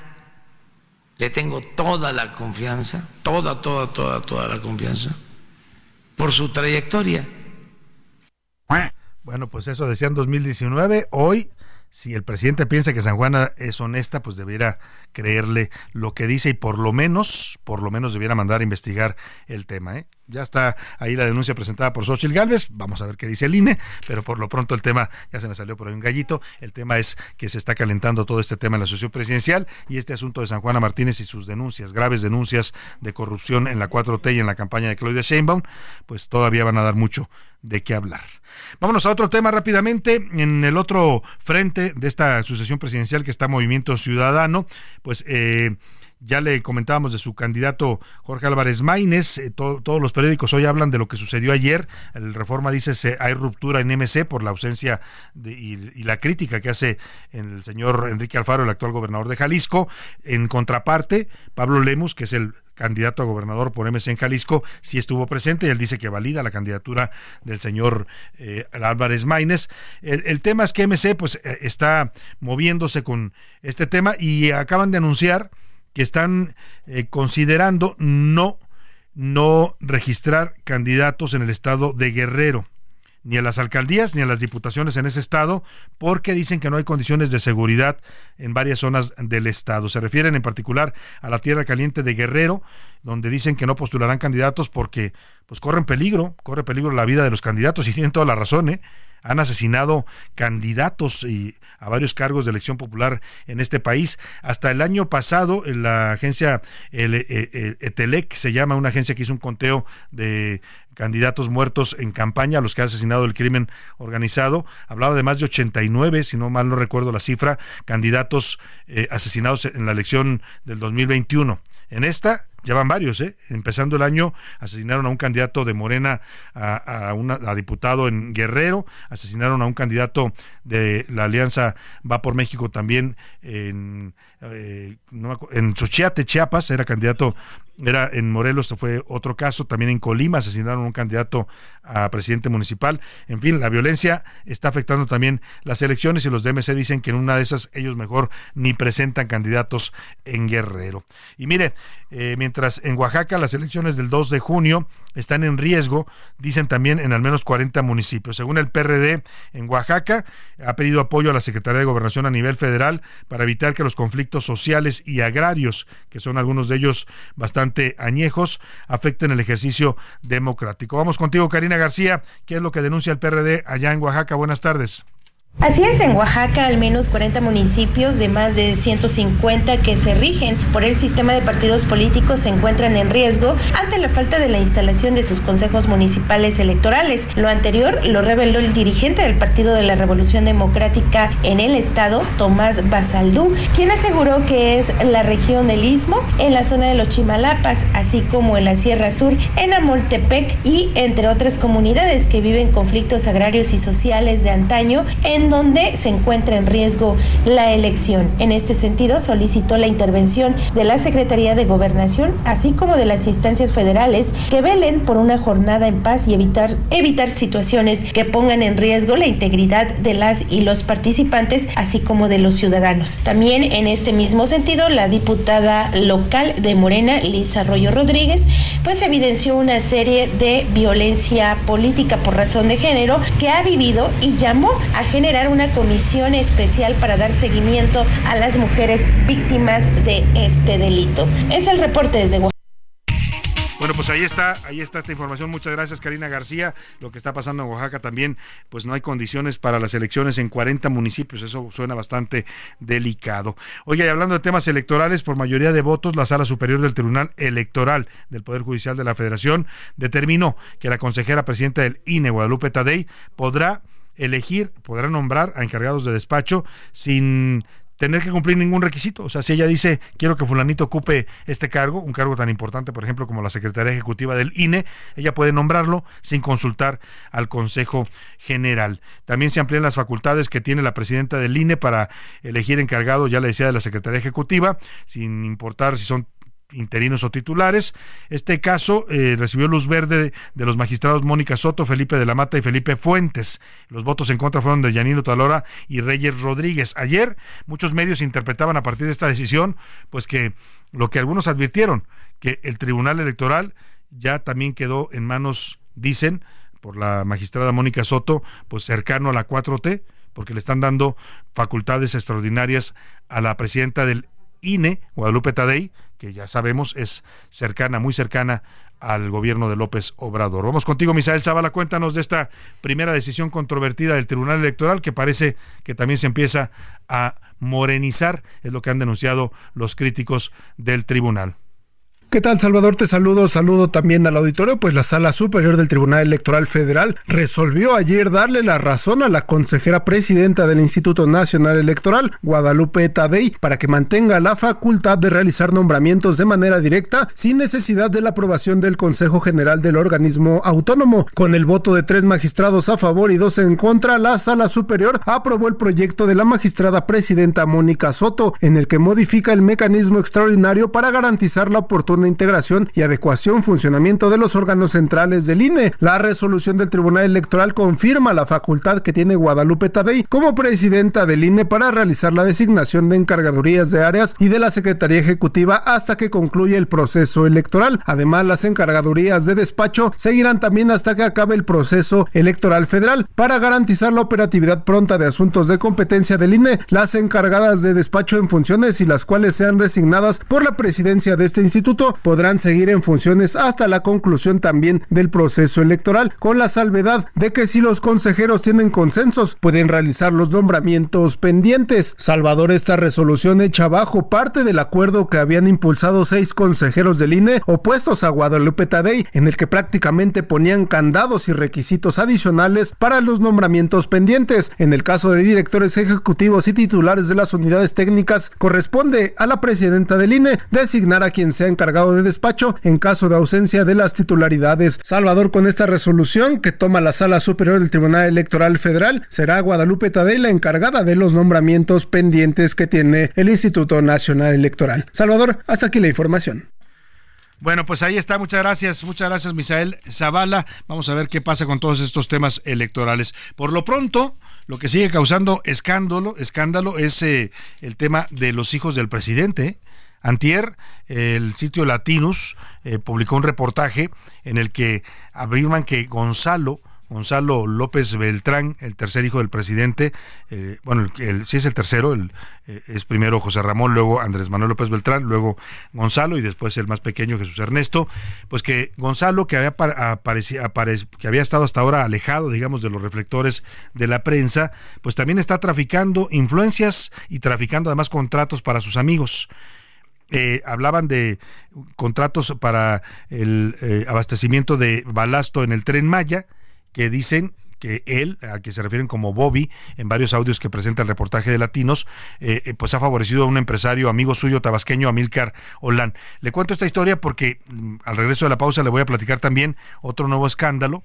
le tengo toda la confianza, toda, toda, toda, toda la confianza por su trayectoria. Bueno, pues eso decía en 2019. Hoy, si el presidente piensa que San Juana es honesta, pues debiera creerle lo que dice y por lo menos, por lo menos debiera mandar a investigar el tema. ¿eh? Ya está ahí la denuncia presentada por Xochitl Gálvez. Vamos a ver qué dice el INE, pero por lo pronto el tema, ya se me salió por ahí un gallito. El tema es que se está calentando todo este tema en la asociación presidencial y este asunto de San Juana Martínez y sus denuncias, graves denuncias de corrupción en la 4T y en la campaña de Claudia Sheinbaum, pues todavía van a dar mucho de qué hablar. Vámonos a otro tema rápidamente. En el otro frente de esta sucesión presidencial que está Movimiento Ciudadano, pues eh, ya le comentábamos de su candidato Jorge Álvarez Maínez. Eh, todos los periódicos hoy hablan de lo que sucedió ayer. El Reforma dice que hay ruptura en MC por la ausencia y, la crítica que hace el señor Enrique Alfaro, el actual gobernador de Jalisco. En contraparte, Pablo Lemus, que es el candidato a gobernador por MC en Jalisco, sí estuvo presente y él dice que valida la candidatura del señor eh, Álvarez Maínez. El, el, tema es que MC pues eh, está moviéndose con este tema y acaban de anunciar que están eh, considerando no, no registrar candidatos en el estado de Guerrero, ni a las alcaldías ni a las diputaciones en ese estado, porque dicen que no hay condiciones de seguridad en varias zonas del estado. Se refieren en particular a la Tierra Caliente de Guerrero, donde dicen que no postularán candidatos porque pues corren peligro, corre peligro la vida de los candidatos y tienen toda la razón, ¿eh? Han asesinado candidatos y a varios cargos de elección popular en este país. Hasta el año pasado, la agencia el, eh, eh, Etelec se llama una agencia que hizo un conteo de candidatos muertos en campaña, a los que ha asesinado el crimen organizado. Hablaba de más de 89, si no mal no recuerdo la cifra, candidatos eh, asesinados en la elección del 2021. En esta, ya van varios, ¿eh? Empezando el año, asesinaron a un candidato de Morena a, a, una, a diputado en Guerrero, asesinaron a un candidato de la Alianza Va por México también en, eh, en Xochiate, Chiapas, era candidato era en Morelos, fue otro caso, también en Colima asesinaron un candidato a presidente municipal. En fin, la violencia está afectando también las elecciones y los DMC dicen que en una de esas ellos mejor ni presentan candidatos en Guerrero. Y mire, eh, mientras en Oaxaca las elecciones del 2 de junio están en riesgo, dicen también en al menos 40 municipios. Según el PRD, en Oaxaca ha pedido apoyo a la Secretaría de Gobernación a nivel federal para evitar que los conflictos sociales y agrarios, que son algunos de ellos bastante añejos, afecten el ejercicio democrático. Vamos contigo, Karina García. ¿Qué es lo que denuncia el PRD allá en Oaxaca? Buenas tardes. Así es, en Oaxaca al menos 40 municipios de más de 150 que se rigen por el sistema de partidos políticos se encuentran en riesgo ante la falta de la instalación de sus consejos municipales electorales. Lo anterior lo reveló el dirigente del Partido de la Revolución Democrática en el estado, Tomás Basaldú, quien aseguró que es la región del Istmo en la zona de los Chimalapas, así como en la Sierra Sur, en Amoltepec y entre otras comunidades que viven conflictos agrarios y sociales de antaño en donde se encuentra en riesgo la elección. En este sentido, solicitó la intervención de la Secretaría de Gobernación, así como de las instancias federales que velen por una jornada en paz y evitar, evitar situaciones que pongan en riesgo la integridad de las y los participantes, así como de los ciudadanos. También en este mismo sentido, la diputada local de Morena, Liz Arroyo Rodríguez, pues evidenció una serie de violencia política por razón de género que ha vivido y llamó a generar una comisión especial para dar seguimiento a las mujeres víctimas de este delito. Es el reporte desde Oaxaca. Bueno, pues ahí está, ahí está esta información. Muchas gracias, Karina García. Lo que está pasando en Oaxaca también, pues no hay condiciones para las elecciones en 40 municipios. Eso suena bastante delicado. Oye, y hablando de temas electorales, por mayoría de votos, la Sala Superior del Tribunal Electoral del Poder Judicial de la Federación determinó que la consejera presidenta del INE, Guadalupe Tadei, podrá elegir, podrá nombrar a encargados de despacho sin tener que cumplir ningún requisito. O sea, si ella dice, quiero que fulanito ocupe este cargo, un cargo tan importante, por ejemplo, como la Secretaría Ejecutiva del INE, ella puede nombrarlo sin consultar al Consejo General. También se amplían las facultades que tiene la presidenta del INE para elegir encargado, ya le decía, de la Secretaría Ejecutiva, sin importar si son interinos o titulares. Este caso eh, recibió luz verde de los magistrados Mónica Soto, Felipe de la Mata y Felipe Fuentes. Los votos en contra fueron de Yanino Talora y Reyes Rodríguez. Ayer muchos medios interpretaban a partir de esta decisión, pues que lo que algunos advirtieron, que el Tribunal Electoral ya también quedó en manos, dicen, por la magistrada Mónica Soto, pues cercano a la 4T, porque le están dando facultades extraordinarias a la presidenta del INE, Guadalupe Tadei, que ya sabemos es cercana, muy cercana al gobierno de López Obrador. Vamos contigo, Misael Zavala, cuéntanos de esta primera decisión controvertida del Tribunal Electoral que parece que también se empieza a morenizar, es lo que han denunciado los críticos del tribunal. ¿Qué tal, Salvador? Te saludo, saludo también al auditorio, pues la Sala Superior del Tribunal Electoral Federal resolvió ayer darle la razón a la consejera presidenta del Instituto Nacional Electoral, Guadalupe Tadei, para que mantenga la facultad de realizar nombramientos de manera directa sin necesidad de la aprobación del Consejo General del organismo autónomo. Con el voto de tres magistrados a favor y dos en contra, la Sala Superior aprobó el proyecto de la magistrada presidenta Mónica Soto, en el que modifica el mecanismo extraordinario para garantizar la oportunidad integración y adecuación funcionamiento de los órganos centrales del INE. La resolución del Tribunal Electoral confirma la facultad que tiene Guadalupe Tadei como presidenta del INE para realizar la designación de encargadurías de áreas y de la Secretaría Ejecutiva hasta que concluya el proceso electoral. Además, las encargadurías de despacho seguirán también hasta que acabe el proceso electoral federal. Para garantizar la operatividad pronta de asuntos de competencia del INE, las encargadas de despacho en funciones y las cuales sean designadas por la presidencia de este instituto podrán seguir en funciones hasta la conclusión también del proceso electoral, con la salvedad de que si los consejeros tienen consensos, pueden realizar los nombramientos pendientes. Salvador, esta resolución echa abajo parte del acuerdo que habían impulsado seis consejeros del INE opuestos a Guadalupe Tadei, en el que prácticamente ponían candados y requisitos adicionales para los nombramientos pendientes. En el caso de directores ejecutivos y titulares de las unidades técnicas, corresponde a la presidenta del INE designar a quien sea encargado de despacho en caso de ausencia de las titularidades. Salvador, con esta resolución que toma la Sala Superior del Tribunal Electoral Federal, será Guadalupe Tadei la encargada de los nombramientos pendientes que tiene el Instituto Nacional Electoral. Salvador, hasta aquí la información. Bueno, pues ahí está. Muchas gracias. Muchas gracias, Misael Zavala. Vamos a ver qué pasa con todos estos temas electorales. Por lo pronto, lo que sigue causando escándalo, escándalo es eh, el tema de los hijos del presidente. Antier, el sitio Latinus eh, publicó un reportaje en el que afirman que Gonzalo, Gonzalo López Beltrán, el tercer hijo del presidente, eh, bueno, el, sí es el tercero, el, eh, es primero José Ramón, luego Andrés Manuel López Beltrán, luego Gonzalo y después el más pequeño Jesús Ernesto, pues que Gonzalo, que había, que había estado hasta ahora alejado, digamos, de los reflectores de la prensa, pues también está traficando influencias y traficando además contratos para sus amigos. Eh, hablaban de contratos para el abastecimiento de balasto en el tren Maya, que dicen que él, a que se refieren como Bobby, en varios audios que presenta el reportaje de Latinos, eh, eh, pues ha favorecido a un empresario amigo suyo tabasqueño, Amilcar Olán. Le cuento esta historia porque mm, al regreso de la pausa le voy a platicar también otro nuevo escándalo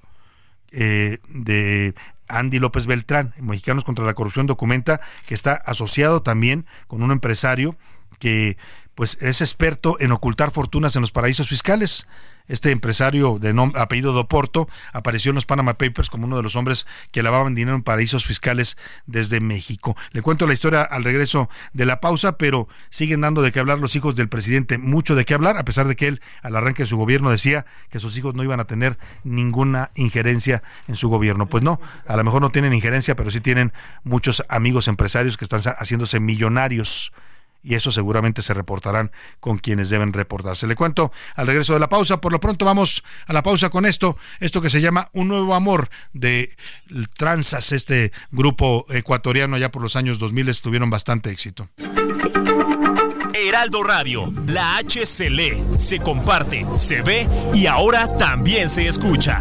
eh, de Andy López Beltrán, Mexicanos contra la Corrupción, documenta que está asociado también con un empresario que pues es experto en ocultar fortunas en los paraísos fiscales este empresario de apellido Doporto apareció en los Panama Papers como uno de los hombres que lavaban dinero en paraísos fiscales desde México. Le cuento la historia al regreso de la pausa, pero siguen dando de qué hablar los hijos del presidente, mucho de qué hablar, a pesar de que él al arranque de su gobierno decía que sus hijos no iban a tener ninguna injerencia en su gobierno. Pues no, a lo mejor no tienen injerencia, pero sí tienen muchos amigos empresarios que están haciéndose millonarios y eso seguramente se reportarán con quienes deben reportarse. Le cuento al regreso de la pausa. Por lo pronto vamos a la pausa con esto, esto que se llama Un Nuevo Amor de Transas, este grupo ecuatoriano ya por los años 2000 tuvieron bastante éxito. Heraldo Radio, la H se lee, se comparte, se ve y ahora también se escucha.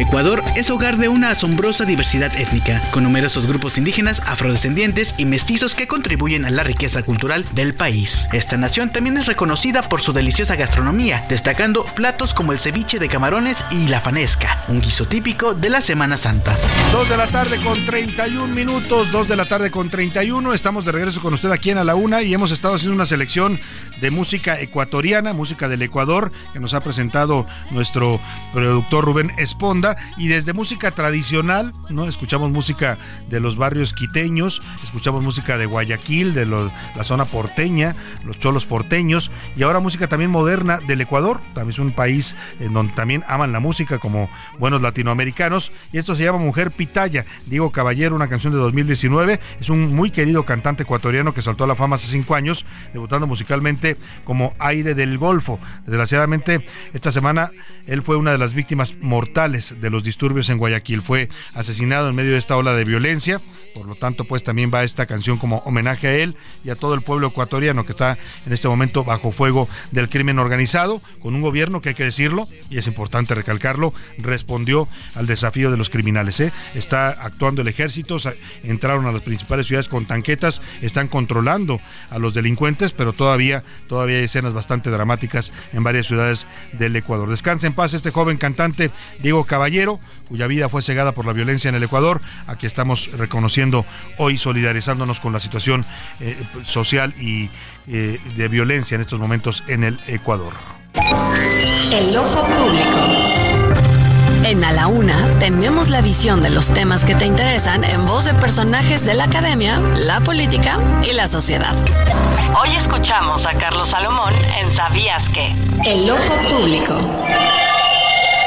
Ecuador es hogar de una asombrosa diversidad étnica, con numerosos grupos indígenas, afrodescendientes y mestizos que contribuyen a la riqueza cultural del país. Esta nación también es reconocida por su deliciosa gastronomía, destacando platos como el ceviche de camarones y la fanesca, un guiso típico de la Semana Santa. Dos de la tarde con 31 minutos, dos de la tarde con 31, estamos de regreso con usted aquí en A la Una y hemos estado haciendo una selección de música ecuatoriana, música del Ecuador, que nos ha presentado nuestro productor Rubén Esponda y desde música tradicional, ¿no? Escuchamos música de los barrios quiteños, escuchamos música de Guayaquil, de la zona porteña, los cholos porteños, y ahora música también moderna del Ecuador, también es un país en donde también aman la música como buenos latinoamericanos, y esto se llama Mujer Pitaya, Diego Caballero, una canción de 2019, es un muy querido cantante ecuatoriano que saltó a la fama hace cinco años, debutando musicalmente como Aire del Golfo. Desgraciadamente, esta semana él fue una de las víctimas mortales de los disturbios en Guayaquil. Fue asesinado en medio de esta ola de violencia. Por lo tanto, pues también va esta canción como homenaje a él y a todo el pueblo ecuatoriano que está en este momento bajo fuego del crimen organizado, con un gobierno que hay que decirlo, y es importante recalcarlo, respondió al desafío de los criminales. ¿eh? Está actuando el ejército, entraron a las principales ciudades con tanquetas, están controlando a los delincuentes, pero todavía, todavía hay escenas bastante dramáticas en varias ciudades del Ecuador. Descansa en paz este joven cantante Diego Caballero, cuya vida fue cegada por la violencia en el Ecuador. Aquí estamos reconociendo hoy, solidarizándonos con la situación eh, social y eh, de violencia en estos momentos en el Ecuador. El ojo público. En A la Una tenemos la visión de los temas que te interesan en voz de personajes de la academia, la política y la sociedad. Hoy escuchamos a Carlos Salomón en Sabías que. El ojo público.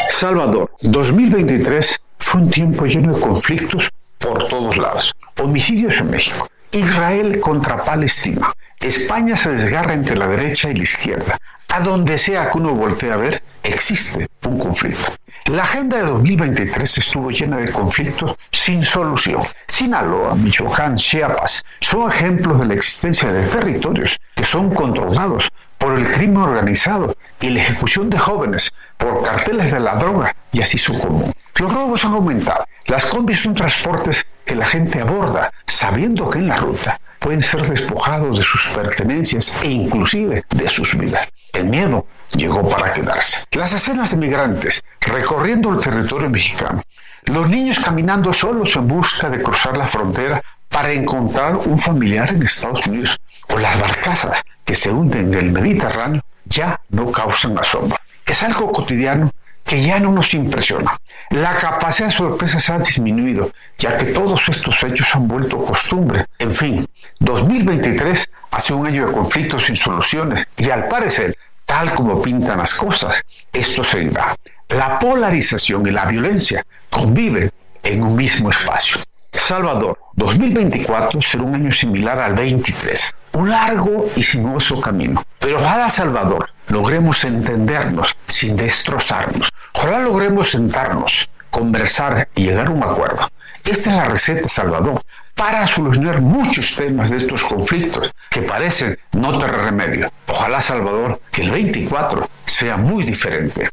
Salvador, 2023 fue un tiempo lleno de conflictos por todos lados. Homicidios en México. Israel contra Palestina. España se desgarra entre la derecha y la izquierda. A donde sea que uno voltee a ver, existe un conflicto. La agenda de 2023 estuvo llena de conflictos sin solución. Sinaloa, Michoacán, Chiapas son ejemplos de la existencia de territorios que son controlados por el crimen organizado y la ejecución de jóvenes por carteles de la droga y así su común. Los robos han aumentado. Las combis son transportes que la gente aborda sabiendo que en la ruta pueden ser despojados de sus pertenencias e inclusive de sus vidas. El miedo llegó para quedarse. Las escenas de migrantes recorriendo el territorio mexicano, los niños caminando solos en busca de cruzar la frontera para encontrar un familiar en Estados Unidos, o las barcazas que se hunden en el Mediterráneo, ya no causan asombro. Es algo cotidiano que ya no nos impresiona. La capacidad de sorpresa se ha disminuido, ya que todos estos hechos han vuelto costumbre. En fin, 2023 hace un año de conflictos sin soluciones y al parecer, tal como pintan las cosas, esto seguirá. La polarización y la violencia conviven en un mismo espacio. Salvador, 2024 será un año similar al 23, un largo y sinuoso camino. Pero ojalá, Salvador, logremos entendernos sin destrozarnos. Ojalá logremos sentarnos, conversar y llegar a un acuerdo. Esta es la receta, Salvador, para solucionar muchos temas de estos conflictos que parecen no tener remedio. Ojalá, Salvador, que el 24 sea muy diferente.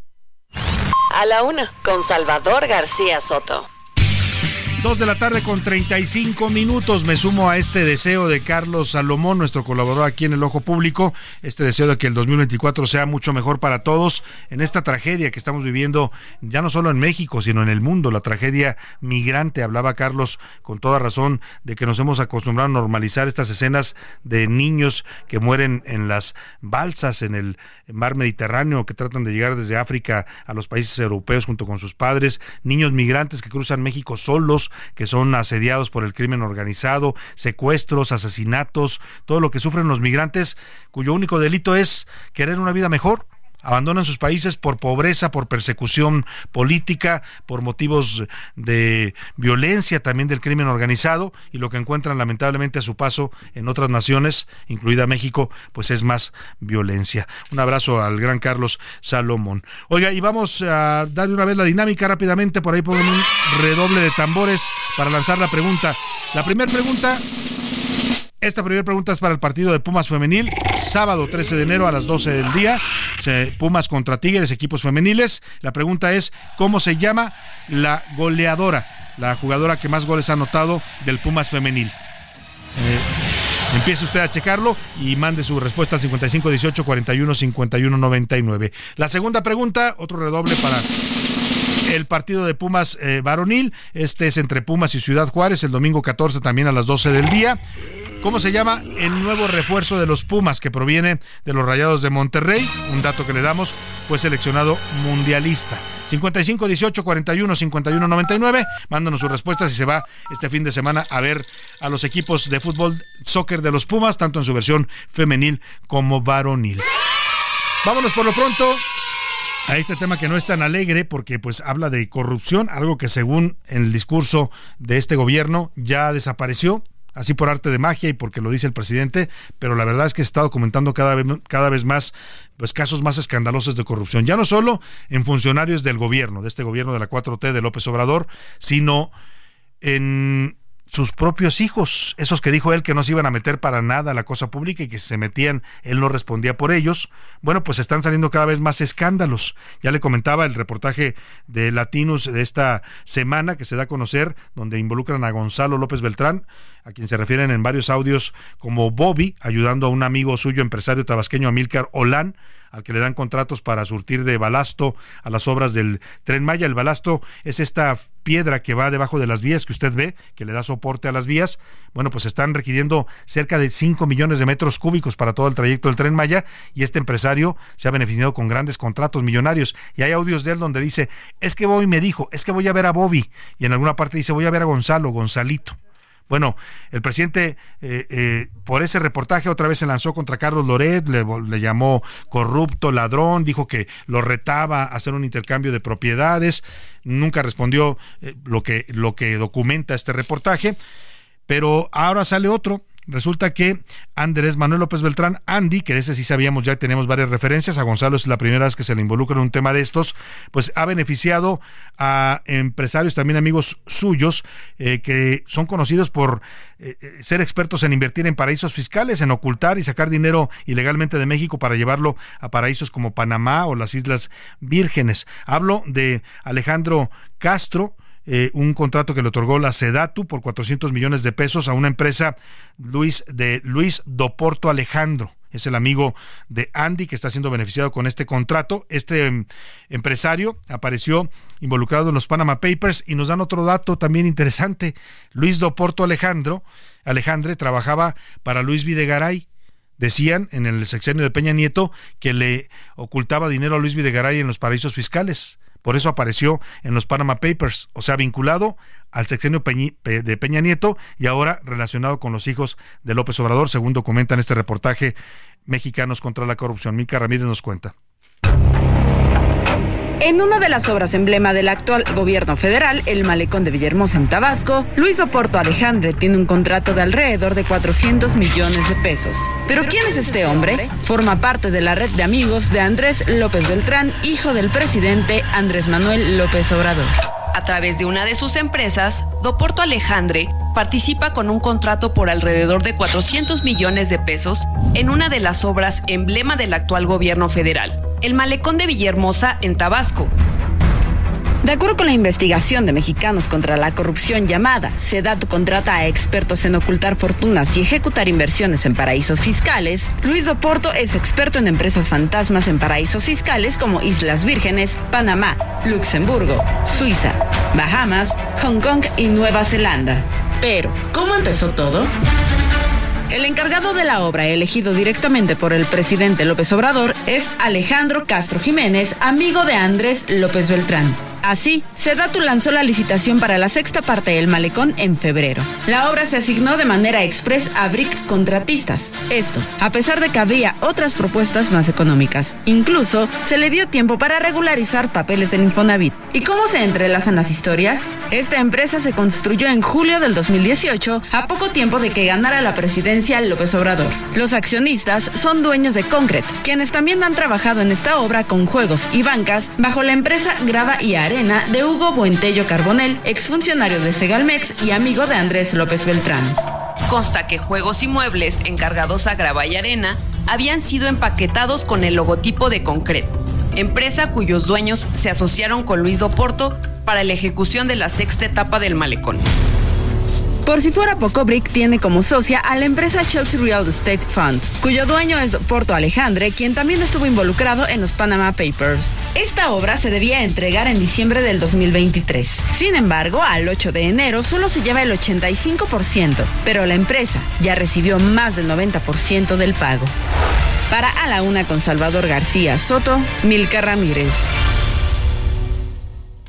A la una, con Salvador García Soto. Dos de la tarde con 35 minutos. Me sumo a este deseo de Carlos Salomón, nuestro colaborador aquí en el Ojo Público. Este deseo de que el 2024 sea mucho mejor para todos en esta tragedia que estamos viviendo, ya no solo en México, sino en el mundo. La tragedia migrante. Hablaba Carlos con toda razón de que nos hemos acostumbrado a normalizar estas escenas de niños que mueren en las balsas en el mar Mediterráneo, que tratan de llegar desde África a los países europeos junto con sus padres. Niños migrantes que cruzan México solos que son asediados por el crimen organizado, secuestros, asesinatos, todo lo que sufren los migrantes, cuyo único delito es querer una vida mejor abandonan sus países por pobreza, por persecución política, por motivos de violencia también del crimen organizado y lo que encuentran lamentablemente a su paso en otras naciones, incluida México, pues es más violencia. Un abrazo al gran Carlos Salomón. Oiga, y vamos a dar una vez la dinámica rápidamente, por ahí ponen un redoble de tambores para lanzar la pregunta. La primera pregunta esta primera pregunta es para el partido de Pumas Femenil, sábado 13 de enero a las 12 del día. Pumas contra Tigres, equipos femeniles. La pregunta es, ¿cómo se llama la goleadora, la jugadora que más goles ha anotado del Pumas Femenil? Eh, empiece usted a checarlo y mande su respuesta al 55 18 41 51 99. La segunda pregunta, otro redoble para el partido de Pumas eh, varonil. Este es entre Pumas y Ciudad Juárez, el domingo 14 también a las 12 del día. ¿Cómo se llama el nuevo refuerzo de los Pumas que proviene de los Rayados de Monterrey? Un dato que le damos, fue seleccionado mundialista. 55 18 41 51 99. Mándanos sus respuestas y se va este fin de semana a ver a los equipos de fútbol soccer de los Pumas, tanto en su versión femenil como varonil. Vámonos por lo pronto a este tema que no es tan alegre porque pues habla de corrupción, algo que según el discurso de este gobierno ya desapareció así por arte de magia y porque lo dice el presidente, pero la verdad es que se está documentando cada vez, cada vez más pues, casos más escandalosos de corrupción, ya no solo en funcionarios del gobierno, de este gobierno de la 4T de López Obrador, sino en sus propios hijos, esos que dijo él que no se iban a meter para nada a la cosa pública y que si se metían, él no respondía por ellos, bueno, pues están saliendo cada vez más escándalos. Ya le comentaba el reportaje de Latinos de esta semana que se da a conocer, donde involucran a Gonzalo López Beltrán, a quien se refieren en varios audios como Bobby, ayudando a un amigo suyo, empresario tabasqueño, Amílcar Olán, al que le dan contratos para surtir de balasto a las obras del tren Maya. El balasto es esta piedra que va debajo de las vías que usted ve, que le da soporte a las vías. Bueno, pues están requiriendo cerca de 5 millones de metros cúbicos para todo el trayecto del tren Maya y este empresario se ha beneficiado con grandes contratos millonarios. Y hay audios de él donde dice, es que Bobby me dijo, es que voy a ver a Bobby. Y en alguna parte dice, voy a ver a Gonzalo, Gonzalito. Bueno, el presidente eh, eh, por ese reportaje otra vez se lanzó contra Carlos Loret, le, llamó corrupto, ladrón, dijo que lo retaba a hacer un intercambio de propiedades, nunca respondió eh, lo, que, lo que documenta este reportaje, pero ahora sale otro resulta que Andrés Manuel López Beltrán, Andy, que de ese sí sabíamos ya tenemos varias referencias, a Gonzalo es la primera vez que se le involucra en un tema de estos, pues ha beneficiado a empresarios, también amigos suyos, eh, que son conocidos por eh, eh, ser expertos en invertir en paraísos fiscales, en ocultar y sacar dinero ilegalmente de México para llevarlo a paraísos como Panamá o las Islas Vírgenes. Hablo de Alejandro Castro, eh, un contrato que le otorgó la Sedatu por 400 millones de pesos a una empresa Luis de Luis Doporto Alejandro. Es el amigo de Andy que está siendo beneficiado con este contrato. Este em, empresario apareció involucrado en los Panama Papers y nos dan otro dato también interesante. Luis Doporto Alejandro, Alejandre trabajaba para Luis Videgaray. Decían en el sexenio de Peña Nieto que le ocultaba dinero a Luis Videgaray en los paraísos fiscales. Por eso apareció en los Panama Papers, o sea, vinculado al sexenio de Peña Nieto y ahora relacionado con los hijos de López Obrador, según documenta en este reportaje Mexicanos contra la Corrupción. Mica Ramírez nos cuenta. En una de las obras emblema del actual gobierno federal, el malecón de Villahermosa en Tabasco, Luis Oporto Alejandre tiene un contrato de alrededor de 400 millones de pesos. ¿Pero quién es este hombre? Forma parte de la red de amigos de Andrés López Beltrán, hijo del presidente Andrés Manuel López Obrador. A través de una de sus empresas, Doporto Alejandre participa con un contrato por alrededor de 400 millones de pesos en una de las obras emblema del actual gobierno federal, el malecón de Villahermosa en Tabasco. De acuerdo con la investigación de Mexicanos contra la Corrupción llamada, Sedatu contrata a expertos en ocultar fortunas y ejecutar inversiones en paraísos fiscales, Luis Oporto es experto en empresas fantasmas en paraísos fiscales como Islas Vírgenes, Panamá, Luxemburgo, Suiza, Bahamas, Hong Kong y Nueva Zelanda. Pero, ¿cómo empezó todo? El encargado de la obra, elegido directamente por el presidente López Obrador, es Alejandro Castro Jiménez, amigo de Andrés López Beltrán. Así, Sedatu lanzó la licitación para la sexta parte del malecón en febrero. La obra se asignó de manera express a BRIC contratistas. Esto, a pesar de que había otras propuestas más económicas. Incluso, se le dio tiempo para regularizar papeles del Infonavit. ¿Y cómo se entrelazan las historias? Esta empresa se construyó en julio del 2018, a poco tiempo de que ganara la presidencia López Obrador. Los accionistas son dueños de Concret, quienes también han trabajado en esta obra con juegos y bancas bajo la empresa Grava y Arena de Hugo Buentello Carbonel, exfuncionario de Segalmex y amigo de Andrés López Beltrán. Consta que juegos y muebles encargados a Grava y Arena habían sido empaquetados con el logotipo de Concret, empresa cuyos dueños se asociaron con Luis Doporto para la ejecución de la sexta etapa del malecón. Por si fuera poco, Brick tiene como socia a la empresa Chelsea Real Estate Fund, cuyo dueño es Porto Alejandre, quien también estuvo involucrado en los Panama Papers. Esta obra se debía entregar en diciembre del 2023. Sin embargo, al 8 de enero solo se lleva el 85%, pero la empresa ya recibió más del 90% del pago. Para A la Una con Salvador García Soto, Milka Ramírez.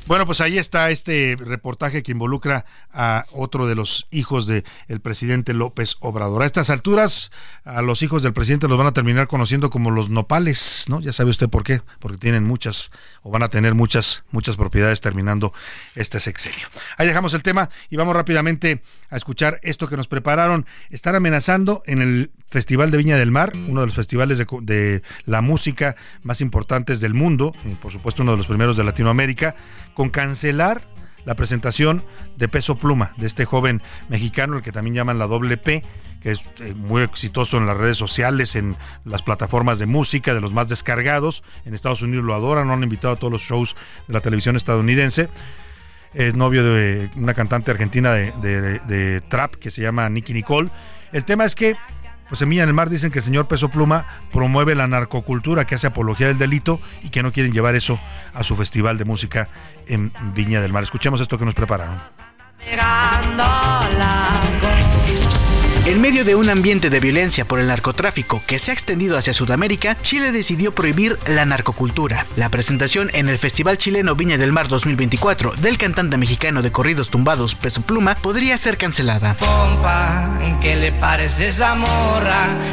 Bueno, pues ahí está este reportaje que involucra a otro de los hijos del presidente López Obrador. A estas alturas, a los hijos del presidente los van a terminar conociendo como los nopales, ¿no? Ya sabe usted por qué, porque tienen muchas o van a tener muchas muchas propiedades terminando este sexenio. Ahí dejamos el tema y vamos rápidamente a escuchar esto que nos prepararon. Están amenazando en el Festival de Viña del Mar, uno de los festivales de, la música más importantes del mundo, y por supuesto uno de los primeros de Latinoamérica con cancelar la presentación de Peso Pluma, de este joven mexicano, el que también llaman la doble P, que es eh, muy exitoso en las redes sociales, en las plataformas de música, de los más descargados. En Estados Unidos lo adoran, lo han invitado a todos los shows de la televisión estadounidense. Es novio de una cantante argentina de, de trap que se llama Nicky Nicole. El tema es que pues en Milla en el Mar dicen que el señor Peso Pluma promueve la narcocultura, que hace apología del delito y que no quieren llevar eso a su festival de música en Viña del Mar. Escuchemos esto que nos prepararon. En medio de un ambiente de violencia por el narcotráfico que se ha extendido hacia Sudamérica, Chile decidió prohibir la narcocultura. La presentación en el Festival Chileno Viña del Mar 2024 del cantante mexicano de corridos tumbados Peso Pluma podría ser cancelada.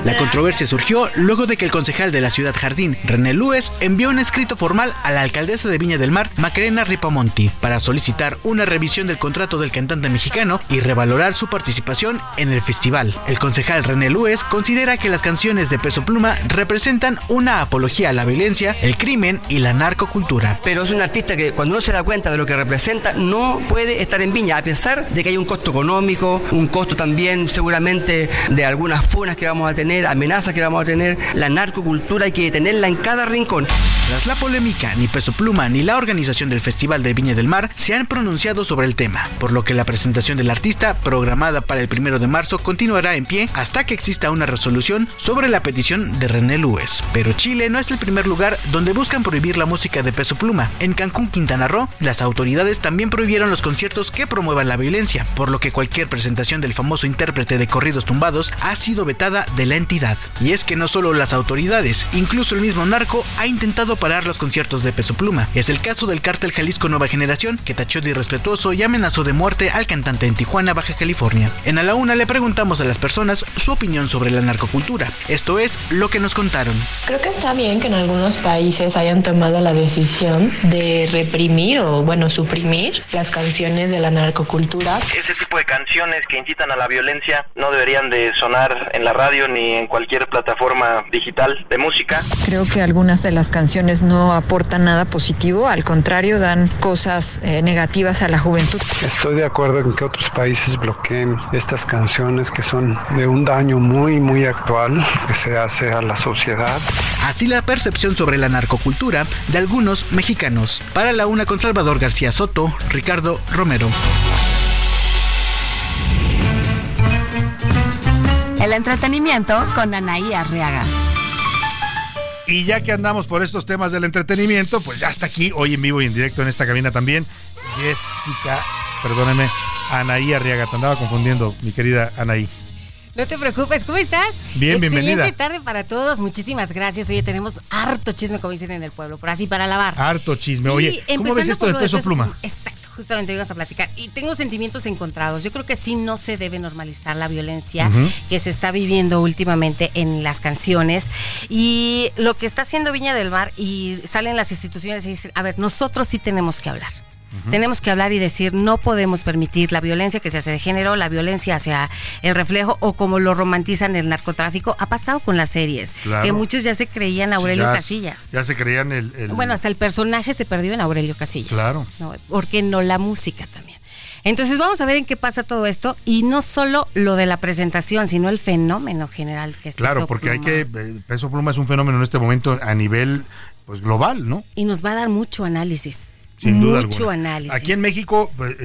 La controversia surgió luego de que el concejal de la ciudad Jardín, René Lues, envió un escrito formal a la alcaldesa de Viña del Mar, Macarena Ripamonti, para solicitar una revisión del contrato del cantante mexicano y revalorar su participación en el festival El concejal René Luez considera que las canciones de Peso Pluma representan una apología a la violencia, el crimen y la narcocultura. Pero es un artista que cuando uno se da cuenta de lo que representa no puede estar en Viña, a pesar de que hay un costo económico, un costo también seguramente de algunas funas que vamos a tener, amenazas que vamos a tener, la narcocultura hay que tenerla en cada rincón. Tras la polémica, ni Peso Pluma ni la organización del Festival de Viña del Mar se han pronunciado sobre el tema, por lo que la presentación del artista, programada para el primero de marzo, continuará en pie hasta que exista una resolución sobre la petición de René Lues. Pero Chile no es el primer lugar donde buscan prohibir la música de Peso Pluma. En Cancún, Quintana Roo, las autoridades también prohibieron los conciertos que promuevan la violencia, por lo que cualquier presentación del famoso intérprete de corridos tumbados ha sido vetada de la entidad. Y es que no solo las autoridades, incluso el mismo narco ha intentado parar los conciertos de Peso Pluma. Es el caso del cártel Jalisco Nueva Generación, que tachó de irrespetuoso y amenazó de muerte al cantante en Tijuana, Baja California. En A la Una le preguntamos a las personas su opinión sobre la narcocultura. Esto es lo que nos contaron. Creo que está bien que en algunos países hayan tomado la decisión de reprimir o, bueno, suprimir las canciones de la narcocultura. Ese tipo de canciones que incitan a la violencia no deberían de sonar en la radio ni en cualquier plataforma digital de música. Creo que algunas de las canciones no aportan nada positivo, al contrario, dan cosas eh, negativas a la juventud. Estoy de acuerdo en que otros países bloqueen estas canciones que son de un daño muy, muy actual que se hace a la sociedad. Así la percepción sobre la narcocultura de algunos mexicanos. Para la una con Salvador García Soto, Ricardo Romero. El entretenimiento con Anaí Arriaga. Y ya que andamos por estos temas del entretenimiento, pues ya está aquí, hoy en vivo y en directo en esta cabina también, Jessica, perdóneme, Anaí Arriaga. Te andaba confundiendo, mi querida Anaí. No te preocupes, ¿cómo estás? Bien, bienvenida. Excelente tarde para todos, muchísimas gracias. Oye, tenemos harto chisme, como dicen en el pueblo, por así para lavar. Harto chisme. Oye, ¿cómo ves esto del peso pluma? Exacto, justamente ibas a platicar. Y tengo sentimientos encontrados. Yo creo que sí no se debe normalizar la violencia que se está viviendo últimamente en las canciones. Y lo que está haciendo Viña del Mar y salen las instituciones y dicen, a ver, nosotros sí tenemos que hablar. Tenemos que hablar y decir, no podemos permitir la violencia que se hace de género, la violencia hacia el reflejo o como lo romantizan el narcotráfico. Ha pasado con las series, Claro. que muchos ya se creían Aurelio Ya- Casillas. Ya se creían el. el- Bueno, hasta el personaje se perdió en Aurelio Casillas. Claro. ¿no? ¿Por qué no la música también? Entonces vamos a ver en qué pasa todo esto y no solo lo de la presentación, sino el fenómeno general que es Claro, Peso porque hay que. eh, Peso pluma es un fenómeno en este momento a nivel pues global, ¿no? Y nos va a dar mucho análisis. Sin duda mucho alguna. análisis. Aquí en México pues,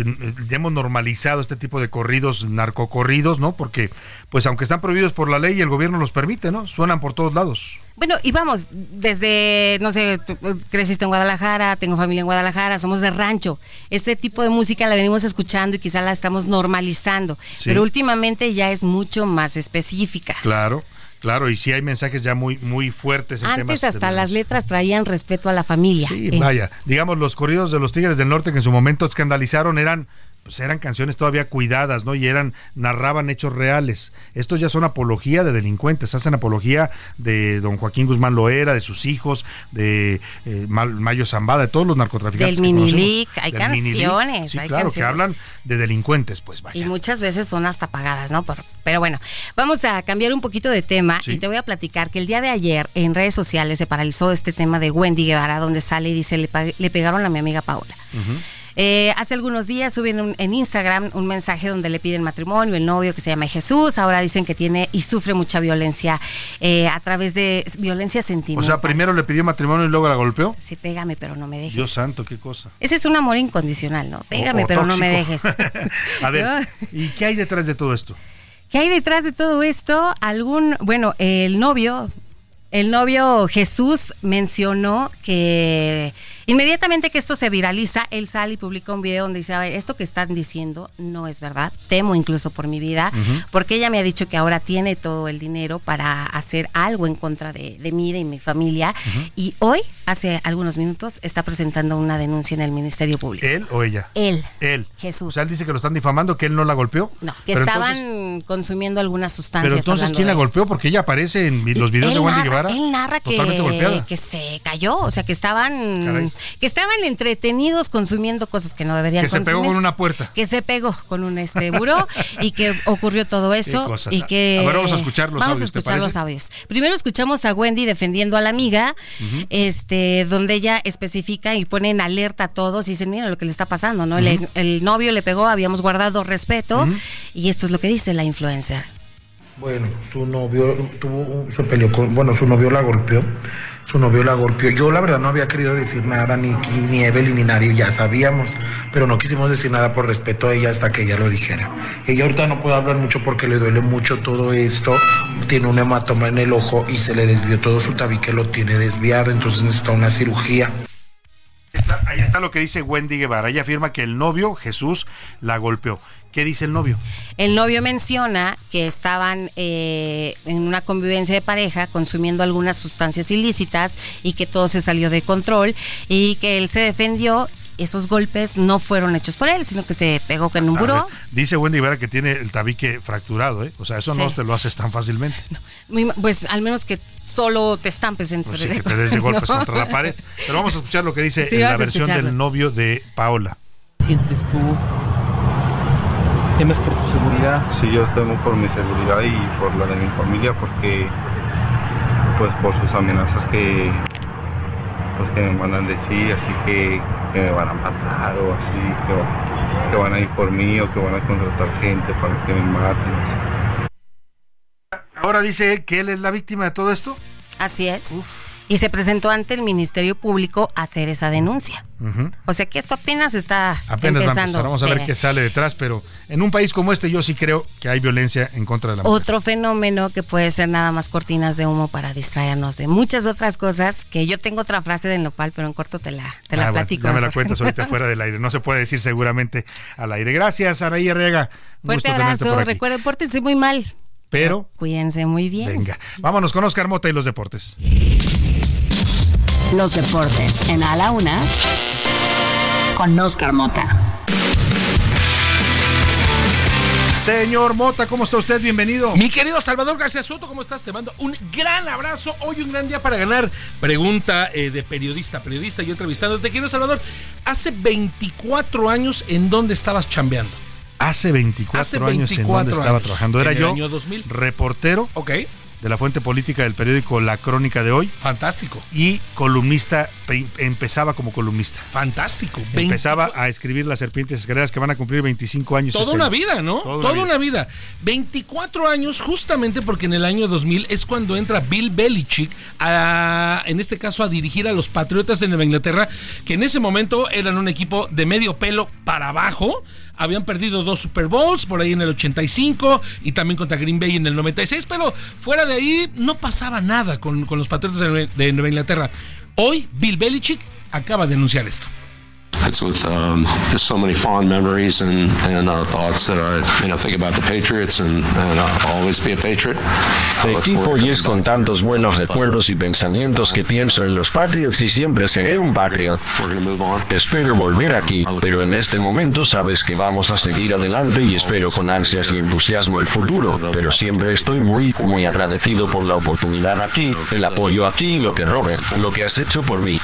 ya hemos normalizado este tipo de corridos, narcocorridos, ¿no? Porque, pues aunque están prohibidos por la ley, el gobierno los permite, ¿no? Suenan por todos lados. Bueno, y vamos, desde, no sé, tú, eh, creciste en Guadalajara, tengo familia en Guadalajara, somos de rancho. Este tipo de música la venimos escuchando y quizá la estamos normalizando, Sí. pero últimamente ya es mucho más específica. Claro, claro, y sí hay mensajes ya muy, muy fuertes en temas Antes de hasta las letras traían respeto a la familia. Sí, Eh, vaya, digamos, los corridos de los Tigres del Norte que en su momento escandalizaron eran pues eran canciones todavía cuidadas, ¿no? Y eran narraban hechos reales. Estos ya son apología de delincuentes, hacen apología de don Joaquín Guzmán Loera, de sus hijos, de eh, Mayo Zambada, de todos los narcotraficantes Del. Minilic, hay Del canciones, Sí, hay claro, canciones. que hablan de delincuentes, pues vaya. Y muchas veces son hasta pagadas, ¿no? Pero, pero bueno, vamos a cambiar un poquito de tema Sí. y te voy a platicar que el día de ayer en redes sociales se paralizó este tema de Wendy Guevara, donde sale y dice, le, le pegaron a mi amiga Paola. Eh, hace algunos días subí en, un- en Instagram un mensaje donde le piden matrimonio, el novio que se llama Jesús, ahora dicen que tiene y sufre mucha violencia eh, a través de violencia O sentimental. sea, primero le pidió matrimonio y luego la golpeó. Sí, pégame, pero no me dejes. Dios santo, qué cosa. Ese es un amor incondicional, ¿no? Pégame, O- o pero no me dejes. A ver, ¿No? ¿y qué hay detrás de todo esto? ¿Qué hay detrás de todo esto? Algún, bueno, el novio, el novio Jesús mencionó que inmediatamente que esto se viraliza, él sale y publica un video donde dice, a ver, esto que están diciendo no es verdad, temo incluso por mi vida, porque ella me ha dicho que ahora tiene todo el dinero para hacer algo en contra de, de mí, de mi familia, y hoy, hace algunos minutos, está presentando una denuncia en el Ministerio Público. ¿Él o ella? Él. Él. Jesús. O sea, él dice que lo están difamando, que él no la golpeó. No, que Pero estaban entonces- consumiendo algunas sustancias. Pero entonces, ¿quién la golpeó? Porque ella aparece en los videos él de Wendy narra, Guevara. Él narra que, que se cayó, o sea, que estaban Caray. Que estaban entretenidos consumiendo cosas que no deberían Que se consumir. pegó con una puerta. Que se pegó con un este buró y que ocurrió todo eso. Y que, A ver, vamos a escuchar los vamos audios, a ¿te escuchar los audios. Primero escuchamos a Wendy defendiendo a la amiga, este, donde ella especifica y pone en alerta a todos y dicen, mira lo que le está pasando, ¿no? El- novio le pegó, habíamos guardado respeto y esto es lo que dice la influencer. Bueno, su novio tuvo un- se peleó con, bueno, su novio la golpeó, su novio la golpeó. Yo la verdad no había querido decir nada, ni, ni Evelyn ni nadie, ya sabíamos, pero no quisimos decir nada por respeto a ella hasta que ella lo dijera. Ella ahorita no puede hablar mucho porque le duele mucho todo esto, tiene un hematoma en el ojo y se le desvió todo su tabique, lo tiene desviado, entonces necesita una cirugía. Ahí está lo que dice Wendy Guevara. Ella afirma que el novio, Jesús, la golpeó. ¿Qué dice el novio? El novio menciona que estaban eh, en una convivencia de pareja consumiendo algunas sustancias ilícitas y que todo se salió de control y que él se defendió. Esos golpes no fueron hechos por él, sino que se pegó con un buró. dice Wendy Guevara que tiene el tabique fracturado, ¿eh? O sea, eso no te lo haces tan fácilmente. Pues al menos que solo te estampes entre Pues sí, que te des de golpes ¿no? contra la pared. Pero vamos a escuchar lo que dice Sí, en la versión del novio de Paola. sientes tú? ¿Temes por tu seguridad? Sí, yo temo por mi seguridad y por la de mi familia porque pues por sus amenazas que pues que me mandan decir, así que, que me van a matar o así, que, que van a ir por mí o que van a contratar gente para que me maten. Ahora dice que él es la víctima de todo esto. Así es. Y se presentó ante el Ministerio Público a hacer esa denuncia. O sea que esto apenas está Apenas va a empezando. Vamos a ver Sí. qué sale detrás, pero en un país como este yo sí creo que hay violencia en contra de la mujer. Otro fenómeno que puede ser nada más cortinas de humo para distraernos de muchas otras cosas, que yo tengo otra frase del nopal, pero en corto te la, te la Ah, bueno, platico. ya me la cuentas ahorita fuera del aire. No se puede decir seguramente al aire. Gracias, Araí Arriaga. Un Fuerte abrazo, recuerden, pórtense muy mal. Pero, Cuídense muy bien. venga, vámonos con Oscar Mota y los deportes. Los deportes en A la Una con Oscar Mota. Señor Mota, ¿cómo está usted? Bienvenido. Mi querido Salvador García Soto, ¿cómo estás? Te mando un gran abrazo. Hoy un gran día para ganar. Pregunta eh, de periodista, periodista, yo entrevistando. Te quiero, Salvador. Hace 24 años, ¿en dónde estabas chambeando? Hace 24 Hace años en 24 donde estaba trabajando. Era en el yo año 2000. reportero Ok. De la fuente política del periódico La Crónica de hoy. Fantástico. Y columnista, pe- empezaba como columnista. Fantástico. Empezaba a escribir Las Serpientes Escaleras que van a cumplir 25 años. Toda este una año. vida, ¿no? Toda Toda, una una, vida. 24 años, justamente porque en el año 2000 es cuando entra Bill Belichick, a, en este caso a dirigir a los Patriotas de Nueva Inglaterra, que en ese momento eran un equipo de medio pelo para abajo. Habían perdido dos Super Bowls por ahí en el 85 y también contra Green Bay en el 96, pero fuera de ahí no pasaba nada con, con los Patriotas de de Nueva Inglaterra. Hoy Bill Belichick acaba de anunciar esto. It's with um, just so many fond memories and, and uh, thoughts that I you know think about the Patriots and, and I'll always be a Patriot. Look equipo y to es con tantos buenos recuerdos y pensamientos que pienso en los Patriots y siempre seré un Patriot. Espero volver aquí, pero en este momento sabes que vamos a seguir adelante y espero con ansias y entusiasmo el futuro, pero siempre estoy muy, muy agradecido por la oportunidad aquí, el apoyo aquí y lo que Robert, lo que has hecho por mí.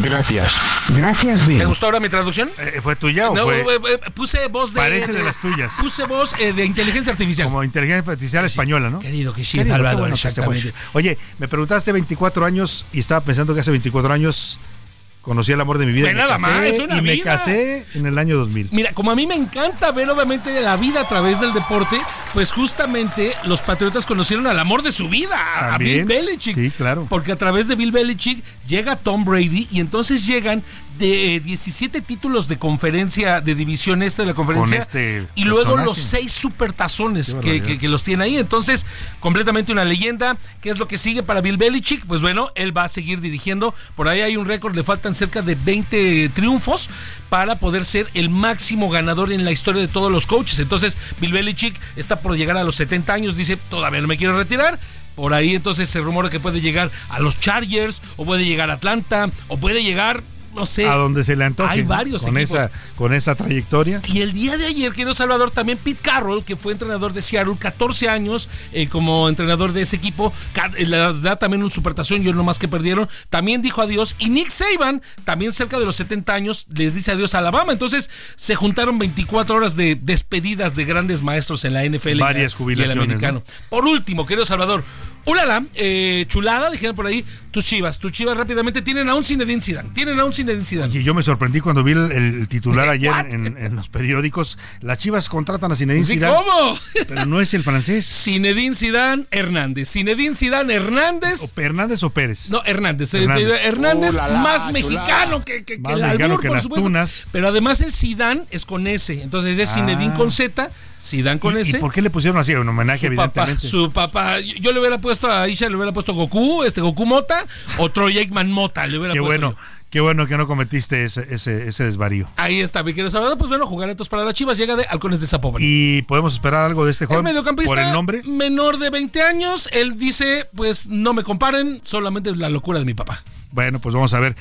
Gracias. Gracias, Bill. ¿Te gustó mi traducción? ¿Fue tuya o No, fue- eh, eh, puse voz de. Parece de las tuyas. Puse voz eh, de inteligencia artificial. Como inteligencia artificial española, ¿no? Querido que sí, Querido, Salvador, qué bueno exactamente. Oye, me preguntaste 24 años y estaba pensando que hace 24 años conocí el amor de mi vida. Me nada casé, más, es una y me casé en el año 2000. Mira, como a mí me encanta ver obviamente la vida a través del deporte, pues justamente los Patriotas conocieron al amor de su vida, a También. Bill Belichick. Sí, claro. Porque a través de Bill Belichick llega Tom Brady y entonces llegan de eh, 17 títulos de conferencia, de división este de la conferencia, Con este y luego personaje. los seis supertazones que- que los tiene ahí. Entonces, completamente una leyenda. ¿Qué es lo que sigue para Bill Belichick? Pues bueno, él va a seguir dirigiendo. Por ahí hay un récord, le faltan cerca de 20 triunfos para poder ser el máximo ganador en la historia de todos los coaches. Entonces, Bill Belichick está por llegar a los 70 años, dice, todavía no me quiero retirar. Por ahí entonces se rumora que puede llegar a los Chargers, o puede llegar a Atlanta, o puede llegar no sé. A donde se le antoje. Hay varios con equipos. esa con esa trayectoria. Y el día de ayer, querido Salvador, también Pete Carroll, que fue entrenador de Seattle, 14 años eh, como entrenador de ese equipo, eh, les da también un supertación, yo no más que perdieron, también dijo adiós. Y Nick Saban, también cerca de los 70 años, les dice adiós a Alabama. Entonces se juntaron 24 horas de despedidas de grandes maestros en la NFL. y Varias y el jubilaciones, americano. Por último, querido Salvador, Ulala, eh, chulada, dijeron por ahí, tus chivas, tus chivas rápidamente tienen a un Zinedine Zidane, tienen a un Zinedine Zidane. Y yo me sorprendí cuando vi el, el titular ayer en, en los periódicos. Las Chivas contratan a Zinedine Sí, Zidane. ¿Cómo? Pero no es el francés. Zinedine Zidane Hernández. Zinedine Zidane Hernández. ¿Hernández o Pérez? No, Hernández. eh, Hernández. eh, Hernández, la, la, más chulada. mexicano que, que, que Más el mexicano albur, que por las supuesto. tunas. Pero además el Zidane es con S. Entonces es Ah. Zinedine con Z, Zidane con ¿Y, y por qué le pusieron así? Un homenaje, su papá, evidentemente. su papá, yo yo le hubiera puesto a Isha, le hubiera puesto Goku, este Goku Mota, o Troy Aikman Mota, le hubiera Qué puesto bueno, yo. qué bueno que no cometiste ese, ese, ese desvarío. Ahí está, mi querido Salvador. Pues bueno, jugar entonces para las Chivas llega de Halcones de Zapopan. ¿Y podemos esperar algo de este Es joven? mediocampista. ¿Por el nombre? Menor de 20 años. Él dice, pues no me comparen, solamente la locura de mi papá. Bueno, pues vamos a ver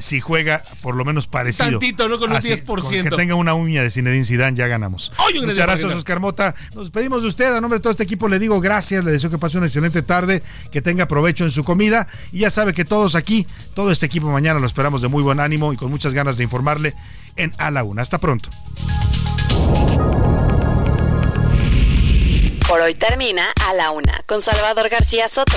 si juega por lo menos parecido. Tantito, ¿no? Con un 10%. con que tenga una uña de Zinedine Zidane, ya ganamos. Oye, Muchas gracias, Oscar Mota. Nos despedimos de usted. A nombre de todo este equipo le digo gracias. Le deseo que pase una excelente tarde, que tenga provecho en su comida. Y ya sabe que todos aquí, todo este equipo mañana lo esperamos de muy buen ánimo y con muchas ganas de informarle en A la Una. Hasta pronto. Por hoy termina a la una con Salvador García Soto.